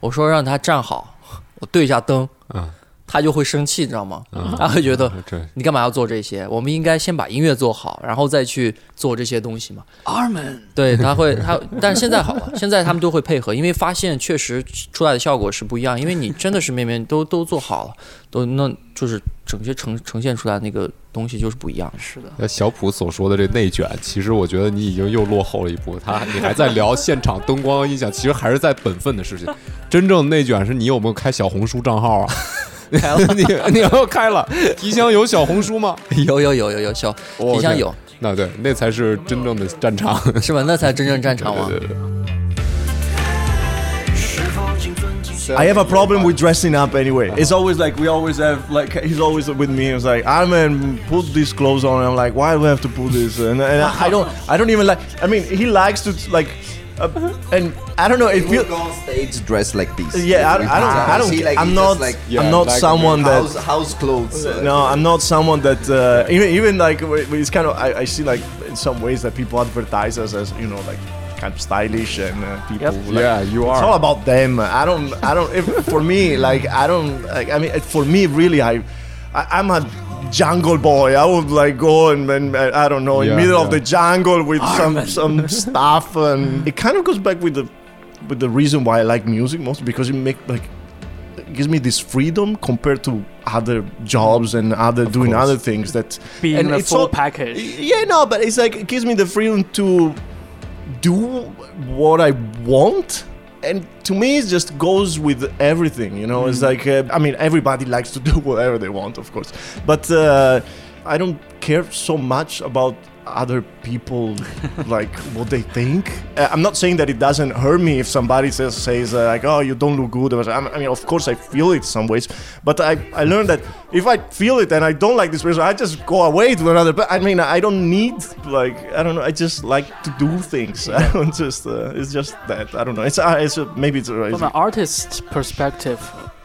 我说让他站好，我对一下灯，嗯。他就会生气，你知道吗？嗯他会觉得你干嘛要做这些？我们应该先把音乐做好，然后再去做这些东西嘛。Armin，对，他会 *laughs* 他，但是现在好了，现在他们都会配合，因为发现确实出来的效果是不一样，因为你真的是面面都都做好了，都那就是整些呈呈现出来那个东西就是不一样。是的，那小普所说的这内卷，其实我觉得你已经又落后了一步。他 *laughs* 你还在聊现场灯光音响，其实还是在本分的事情。真正内卷是你有没有开小红书账号啊？*laughs* 开了，你你要开了，提箱有小红书吗？有有有有有小我天底下有那对，那才是真正的战场。*laughs* 是吧？那才真正战场王。对对对是否请尊敬 *laughs* I have a problem with dressing up anyway. It's always like we always have like he's always with me. He's like, I man, put these clothes on. I'm like, why do I have to put this? And, and I don't, I don't even like. I mean, he likes to like, uh, and I don't know. It You feels. go on stage dressed like this. Yeah, I, With I don't. I don't. See, like, I'm not. like Yeah, I'm not like someone that. house, house clothes. uh, No, I'm not someone that uh, even even like it's kind of I, I see like in some ways that people advertise us as you know like kind of stylish and uh, people Yep. like, Yeah, you are. it's all about them. I don't I don't if, for me like I don't like I mean for me really I, I I'm a jungle boy. I would like go and, and I don't know in Yeah, middle of the jungle with some some *laughs* stuff and it kind of goes back with the with the reason why I like music most because it make like it gives me this freedom compared to other jobs and other doing course. other things that being and a it's full all- package. yeah no but it's like it gives me the freedom to do what i want and to me it just goes with everything you know? It's like uh, i mean everybody *laughs* likes to do whatever they want of course. But uh, i don't care so much about other people *laughs* like what they think. Uh, i'm not saying that it doesn't hurt me if somebody says says uh, like oh you don't look good. Or i mean of course i feel it some ways but i i learned that if i feel it and i don't like this person i just go away to another but i mean i don't need like i don't know i just like to do things. *laughs* I don't just uh, it's just that i don't know. It's uh, it's uh, maybe it's, uh, From an artist's perspective,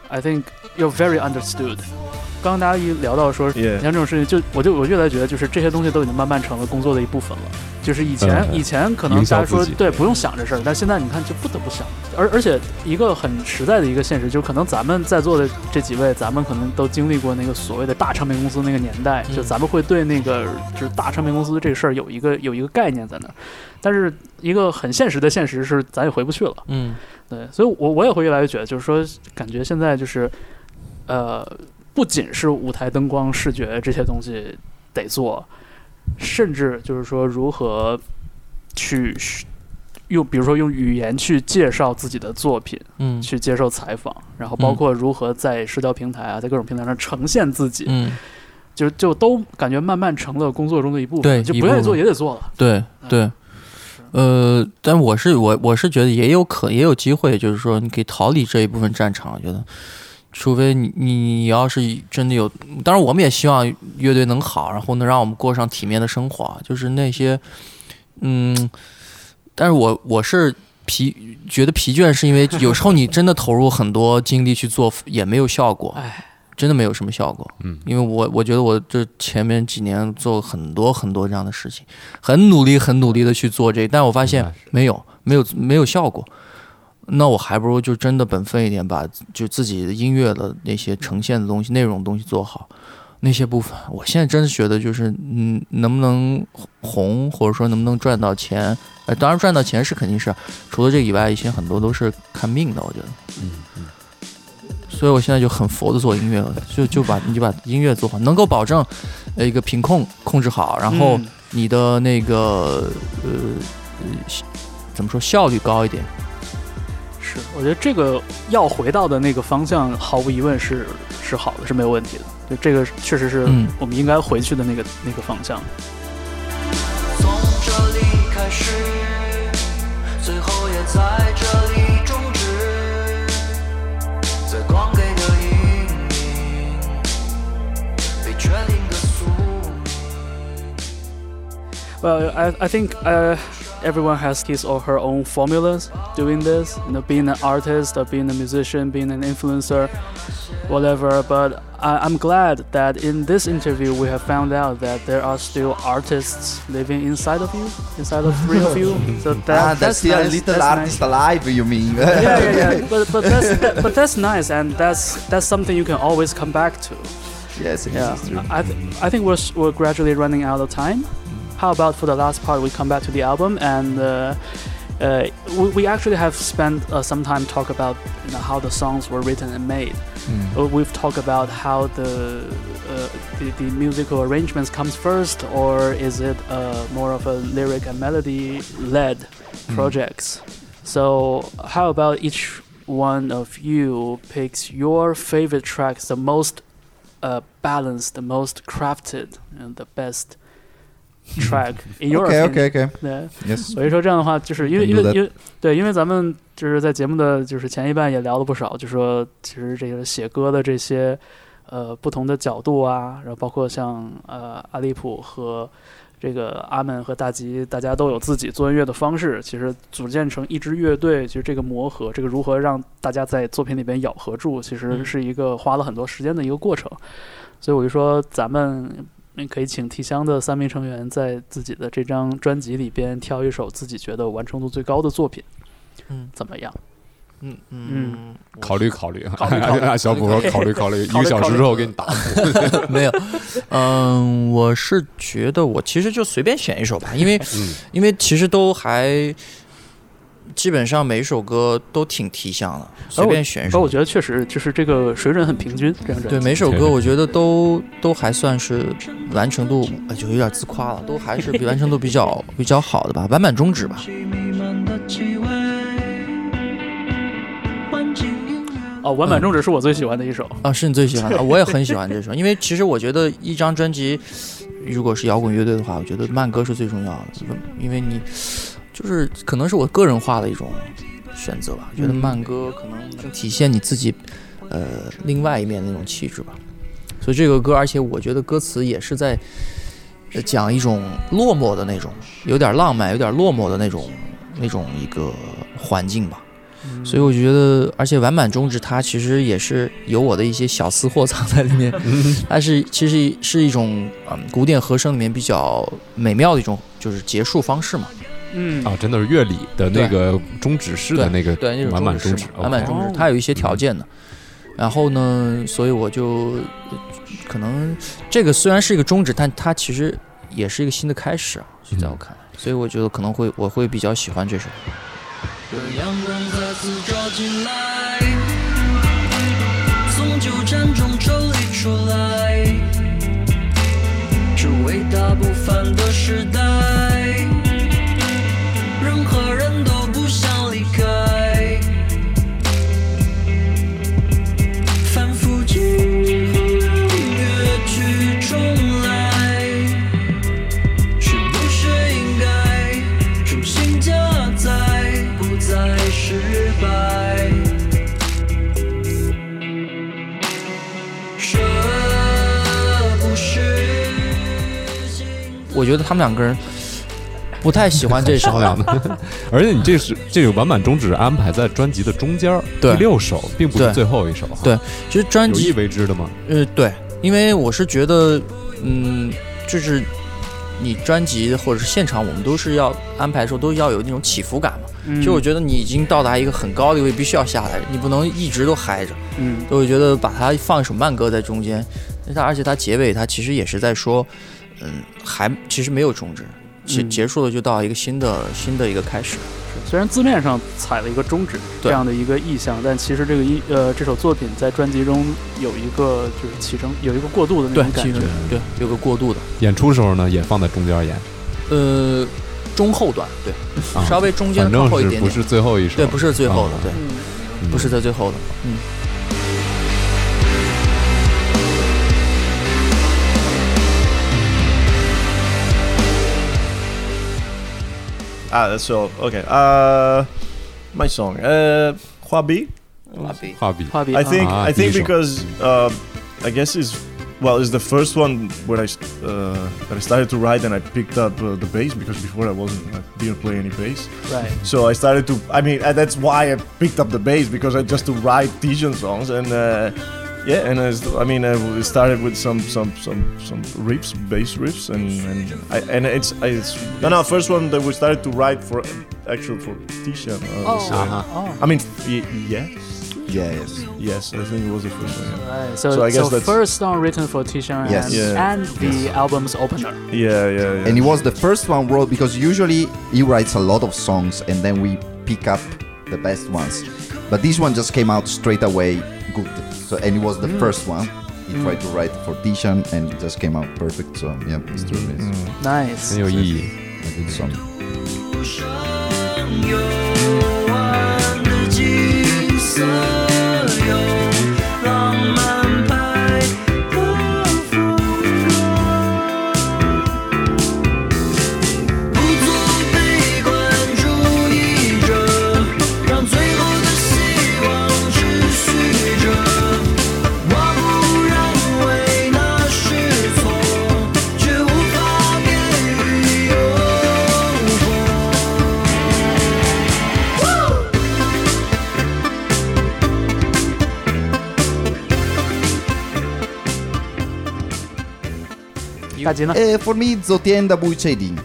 I think you're very understood. 刚刚大家一聊到说 Yeah. 像这种事情，就我就我越来越觉得，就是这些东西都已经慢慢成了工作的一部分了。就是以前、嗯以前可能大家说对不用想这事儿，但现在你看就不得不想。而而且一个很实在的一个现实，就是可能咱们在座的这几位，咱们可能都经历过那个所谓的大唱片公司那个年代，就嗯咱们会对那个就是大唱片公司这个事儿有一个有一个概念在那儿。但是一个很现实的现实是，咱也回不去了。嗯对，所以我我也会越来越觉得，就是说，感觉现在就是，呃，不仅是舞台灯光、视觉这些东西得做，甚至就是说如何去用，比如说用语言去介绍自己的作品，嗯去接受采访，然后包括如何在社交平台啊，在各种平台上呈现自己，嗯，就就都感觉慢慢成了工作中的一部分，对就不愿意做也得做了。对对。呃，但我是我我是觉得也有可也有机会，就是说你可以逃离这一部分战场。我觉得，除非你你你要是真的有，当然我们也希望乐队能好，然后能让我们过上体面的生活啊。就是那些，嗯，但是我我是疲觉得疲倦，是因为有时候你真的投入很多精力去做，也没有效果。哎，真的没有什么效果。嗯，因为我我觉得我这前面几年做很多很多这样的事情，很努力很努力的去做这，但我发现没有没有没有效果。那我还不如就真的本分一点，把就自己的音乐的那些呈现的东西、内容的东西做好。那些部分，我现在真的觉得就是，嗯，能不能红，或者说能不能赚到钱，呃，当然赚到钱是肯定是，除了这个以外，一些很多都是看命的，我觉得。嗯嗯所以我现在就很佛的做音乐了，就就把你就把音乐做好，能够保证呃一个品控控制好，然后嗯你的那个呃呃怎么说效率高一点。是，我觉得这个要回到的那个方向，毫无疑问是是好的，是没有问题的。就这个确实是嗯我们应该回去的那个那个方向。从这里开始，最后也在这里终止。在光给的阴影，被确定的宿命。Well, I, I think uh, everyone has his or her own formulas doing this. You know, being an artist or being a musician, being an influencer, whatever. But I, I'm glad that in this interview we have found out that there are still artists living inside of you, inside of three of you. So *laughs* that, ah, that's still a little that's artist nice. alive, you mean? yeah, yeah, yeah. *laughs* But but that's that, but that's nice, and that's that's something you can always come back to. yes, Yeah. I, th- I think we're, we're gradually running out of time. How about for the last part, we come back to the album and uh, uh, we, we actually have spent uh, some time talk about you know, how the songs were written and made. Uh, We've talked about how the, uh, the the musical arrangements comes first, or is it uh, more of a lyric and melody led projects? So how about each one of you picks your favorite tracks, the most uh, balanced, the most crafted, and the best track in your Okay, opinion okay, okay. 对，Yes. 所以说这样的话，就是因为因为因为对，因为咱们就是在节目的就是前一半也聊了不少，就说其实这个写歌的这些呃不同的角度啊，然后包括像呃阿利普和这个阿门和大吉，大家都有自己做音乐的方式。其实组建成一支乐队，其实这个磨合，这个如何让大家在作品里边咬合住，其实嗯是一个花了很多时间的一个过程。所以我就说，咱们嗯可以请提香的三名成员在自己的这张专辑里边挑一首自己觉得完成度最高的作品，嗯。怎么样？嗯嗯，考虑考虑，考虑考虑。让 *laughs* 小谷说考虑 *laughs* 考虑，一个小时之后给你答复。*laughs* 没有，嗯，我是觉得我其实就随便选一首吧，因为嗯，因为其实都还基本上每一首歌都挺提香的，随便选一首而我。觉得确实就是这个水准很平均，这样对每首歌，我觉得都都还算是完成度，哎就有点自夸了，都还是比完成度比较比较好的吧，完满终止吧。哦，完满终止是我最喜欢的一首。啊，是你最喜欢的，啊我也很喜欢这首，因为其实我觉得一张专辑，如果是摇滚乐队的话，我觉得慢歌是最重要的，因为你就是可能是我个人化的一种选择吧，觉得嗯慢歌可能能体现你自己呃另外一面的那种气质吧。所以这个歌，而且我觉得歌词也是在呃讲一种落寞的那种，有点浪漫，有点落寞的那种那种一个环境吧。所以我觉得，而且完满终止它其实也是有我的一些小私货藏在里面，它是其实是一种嗯古典和声里面比较美妙的一种就是结束方式嘛，嗯。啊，真的是乐理的那个终止式的那个对那种完满终止满哦终止它有一些条件的。然后呢，所以我就呃可能这个虽然是一个终止，但它其实也是一个新的开始啊，就在我看来，所以我觉得可能会我会比较喜欢这首。让阳光再次照进来，从纠缠中抽离出来，这伟大不凡的时代，我觉得他们两个人不太喜欢这首 *laughs* 而且你这是这个完满终止安排在专辑的中间儿，对第六首，并不是最后一首哈。对其实专有意辑为之的吗？呃对，因为我是觉得，嗯，就是你专辑或者是现场，我们都是要安排的时候都要有那种起伏感嘛。嗯就我觉得你已经到达一个很高的一个位，必须要下来，你不能一直都嗨着。嗯所以我觉得把它放一首慢歌在中间，它而且它结尾它其实也是在说，嗯，还其实没有终止，结嗯结束了就到一个新的新的一个开始。虽然字面上踩了一个终止这样的一个意象，但其实这个音呃这首作品在专辑中有一个就是起承有一个过渡的那种，感觉。对有个过渡的，演出时候呢，也放在中间演，呃，中后段对，啊稍微中间反靠正是不后一点点，是最后一首？对，不是最后的，啊对，嗯不是在最后的，嗯。Ah, that's. Okay. Uh, my song. Uh, Hwabi. Hobby. Hobby. Hobby. I think Ah, I think because uh, I guess is well is the first one where I uh, that I started to write and I picked up uh, the bass because before I wasn't I didn't play any bass. Right. So I started to. I mean, uh, that's why I picked up the bass because I just to write Dijon songs, and uh, yeah, and I, I mean, I w- started with some some some some riffs, bass riffs, and and I, and it's it's no no first one that we started to write for actual for Tisha. Uh, was, uh, oh I mean, y- yeah, Yeah, yes. yes, I think it was the first one. Yeah, right so So I guess so that's- first song written for Tisha Yes. and, Yeah. and the album's opener yeah, yeah. yeah. And it was the first one wrote because usually he writes a lot of songs and then we pick up the best ones. But this one just came out straight away good. So and it was the mm. first one. He mm. tried to write for Tishan and it just came out perfect. So yeah, it's true. Mm. Nice. I did some. 金？，For me，昨天的不确定。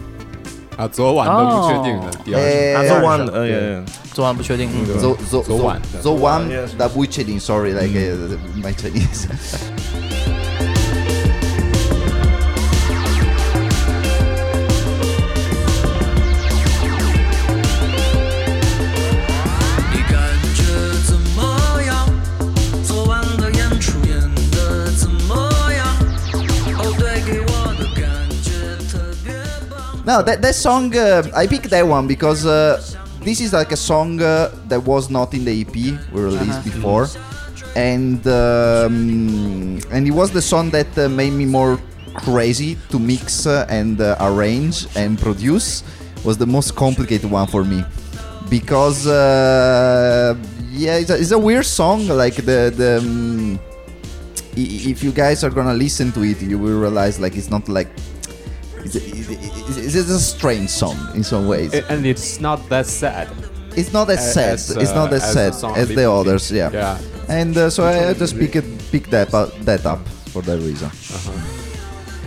啊，昨晚都不确定的。哎，昨晚，哎，昨晚不确定。昨昨昨晚，昨晚的不确定。Sorry，like my Chinese。No, that that song uh, I picked that one because uh, this is like a song uh, that was not in the EP we released before, and um, and it was the song that uh, made me more crazy to mix uh, and uh, arrange and produce. Was the most complicated one for me because uh, yeah, it's a, it's a weird song. Like the the. Um, if you guys are gonna listen to it, you will realize like it's not like it's a, it's it's a strange song in some ways. A- And it's not that sad. It's not as a- sad. as, it's not uh, as as sad the as the others. Yeah. Yeah. And uh, so I, I just pick it, pick that up, that up for that reason.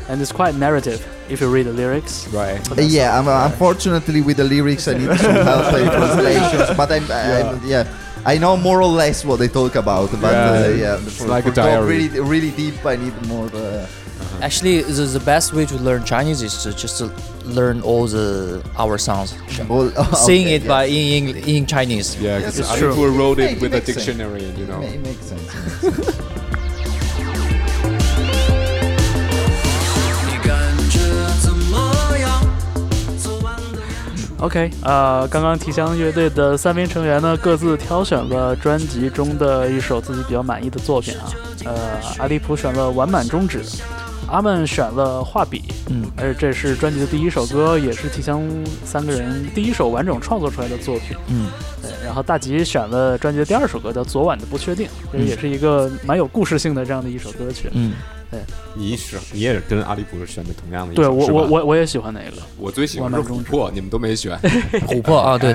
And it's quite narrative if you read the lyrics. Right. Uh, yeah, I'm, uh, unfortunately with the lyrics I need some help in *laughs* translations, but I'm, I'm yeah. I know more or less what they talk about, but Yeah, uh, yeah, it's for, like for a diary. really really deep, I need more. Uh, Actually, the, the best way to learn Chinese is to just to learn all the our songs, all, sing okay, it yeah. by in, in, in Chinese. Yeah, Yes, because it's I true. think we wrote Yeah, it it with a makes sense. dictionary, you know. It makes sense. it makes sense. *laughs* 你感觉怎么样？昨晚的演出。 OK，呃，刚刚提香乐队的三名成员呢，各自挑选了专辑中的一首自己比较满意的作品啊。呃，阿利普选了《完满终止》， 阿们选了《画笔》，嗯，而且这是专辑的第一首歌，也是提香三个人第一首完整创作出来的作品。嗯，对，然后大吉选了专辑的第二首歌，叫《昨晚的不确定》，这嗯。也是一个蛮有故事性的这样的一首歌曲。嗯，对。你是你也是跟阿利普是选的同样的一对我我我我也喜欢哪个。我最喜欢琥珀，你们都没选。*laughs* 琥珀啊，*laughs* 对。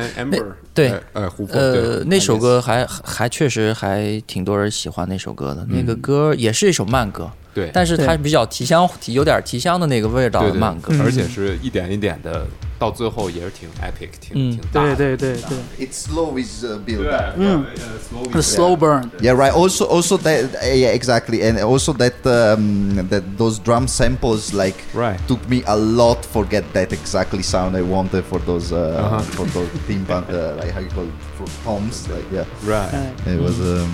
对。呃呃，琥珀，呃，那首歌还还确实还挺多人喜欢那首歌的。那个歌也是一首慢歌，对，但是它对比较提香，提有点提香的那个味道对对的慢歌。嗯而且是一点一点的，到最后也是挺 epic，挺嗯挺大的。对对对对 It's slow with uh, build 对 up.，嗯，slow ，The Slow Burn。 Yeah, right. Also, also that uh, yeah, exactly, and also that um, that those drum samples like right。 took me a lot for get that exactly sound I wanted for those uh, Uh-huh. for those timpan uh, like how you call it, for toms like yeah Right, 哎 it was um,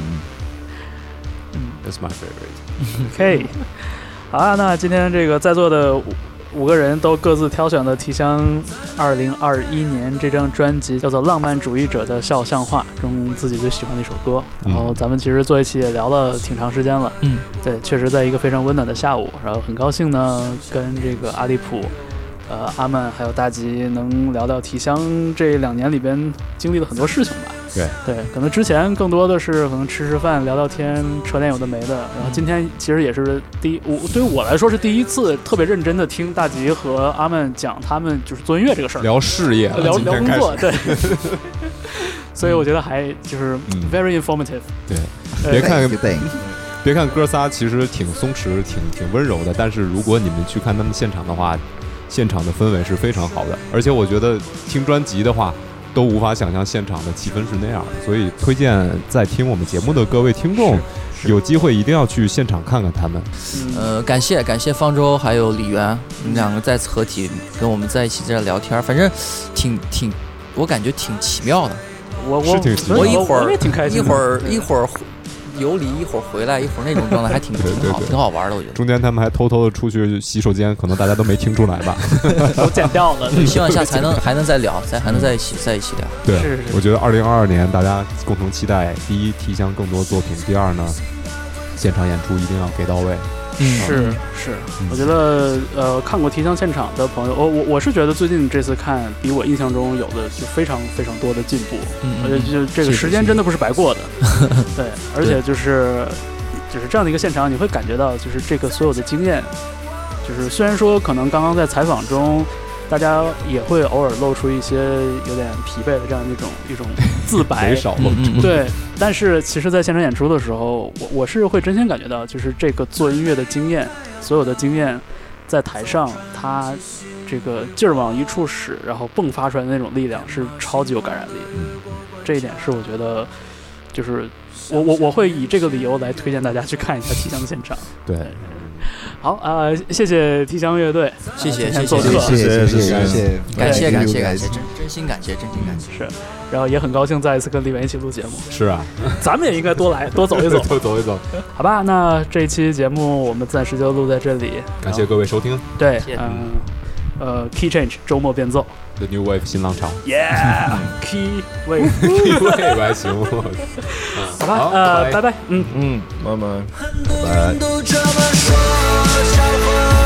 that's my favorite. *laughs* OK，好啊，那今天这个在座的五五个人都各自挑选了提香二零二一年这张专辑叫做《浪漫主义者的肖像画》中自己最喜欢的一首歌。然后咱们其实坐一起也聊了挺长时间了，嗯，对，确实在一个非常温暖的下午，然后很高兴呢跟这个阿利普。呃，阿曼还有大吉能聊聊提香这两年里边经历了很多事情吧。对对，可能之前更多的是可能吃吃饭、聊聊天、扯点有的没的。然后今天其实也是第一，我对于我来说是第一次特别认真的听大吉和阿曼讲他们就是做音乐这个事儿，聊事业，聊聊工作，对。*laughs* 所以我觉得还就是嗯 very informative。对，呃别看.别看哥仨其实挺松弛、挺挺温柔的，但是如果你们去看他们现场的话，现场的氛围是非常好的。而且我觉得听专辑的话，都无法想象现场的气氛是那样的。所以推荐在听我们节目的各位听众，有机会一定要去现场看看他们。嗯呃，感谢感谢方舟还有李源，你们两个再次合体跟我们在一起在这聊天儿，反正挺挺，我感觉挺奇妙的。我我我一会儿我也挺开心的，一会儿一会儿游离，一会儿回来，一会儿那种状态还挺挺好，对挺好玩的，我觉得。中间他们还偷偷的出去洗手间，可能大家都没听出来吧？都剪掉了。*laughs* 希望下次还能 *laughs* 还能再聊，再还能在一起在一起聊。对，是是是我觉得二零二二年大家共同期待：第一，提香更多作品；第二呢，现场演出一定要给到位。嗯，是是，我觉得呃，看过提香现场的朋友，我我我是觉得最近这次看比我印象中有的就非常非常多的进步，嗯而且就这个时间真的不是白过的，*laughs* 对，*laughs* 而且就是就是这样的一个现场，你会感觉到就是这个所有的经验，就是虽然说可能刚刚在采访中。大家也会偶尔露出一些有点疲惫的这样一种一种自白，对，但是其实，在现场演出的时候，我我是会真心感觉到，就是这个做音乐的经验，所有的经验，在台上他这个劲儿往一处使，然后迸发出来的那种力量是超级有感染力。嗯，这一点是我觉得，就是我我我会以这个理由来推荐大家去看一下提香的现场。对，好啊、呃谢谢提香乐队，谢谢谢谢谢谢谢谢谢谢谢，感谢感谢感谢，真真心感谢，真心感谢。是，然后也很高兴再一次跟李文一起录节目，是啊，咱们也应该多来多走一走，*laughs* 多走一走。好吧？那这一期节目我们暂时就录在这里，感谢各位收听。对谢，谢嗯，呃，Key Change 周末变奏 The New Wave 新浪潮。，Yeah，Key *laughs* Wave，地位还行，*laughs* 好吧，呃，拜拜拜，嗯。嗯，慢慢。很多人都这么说，小伙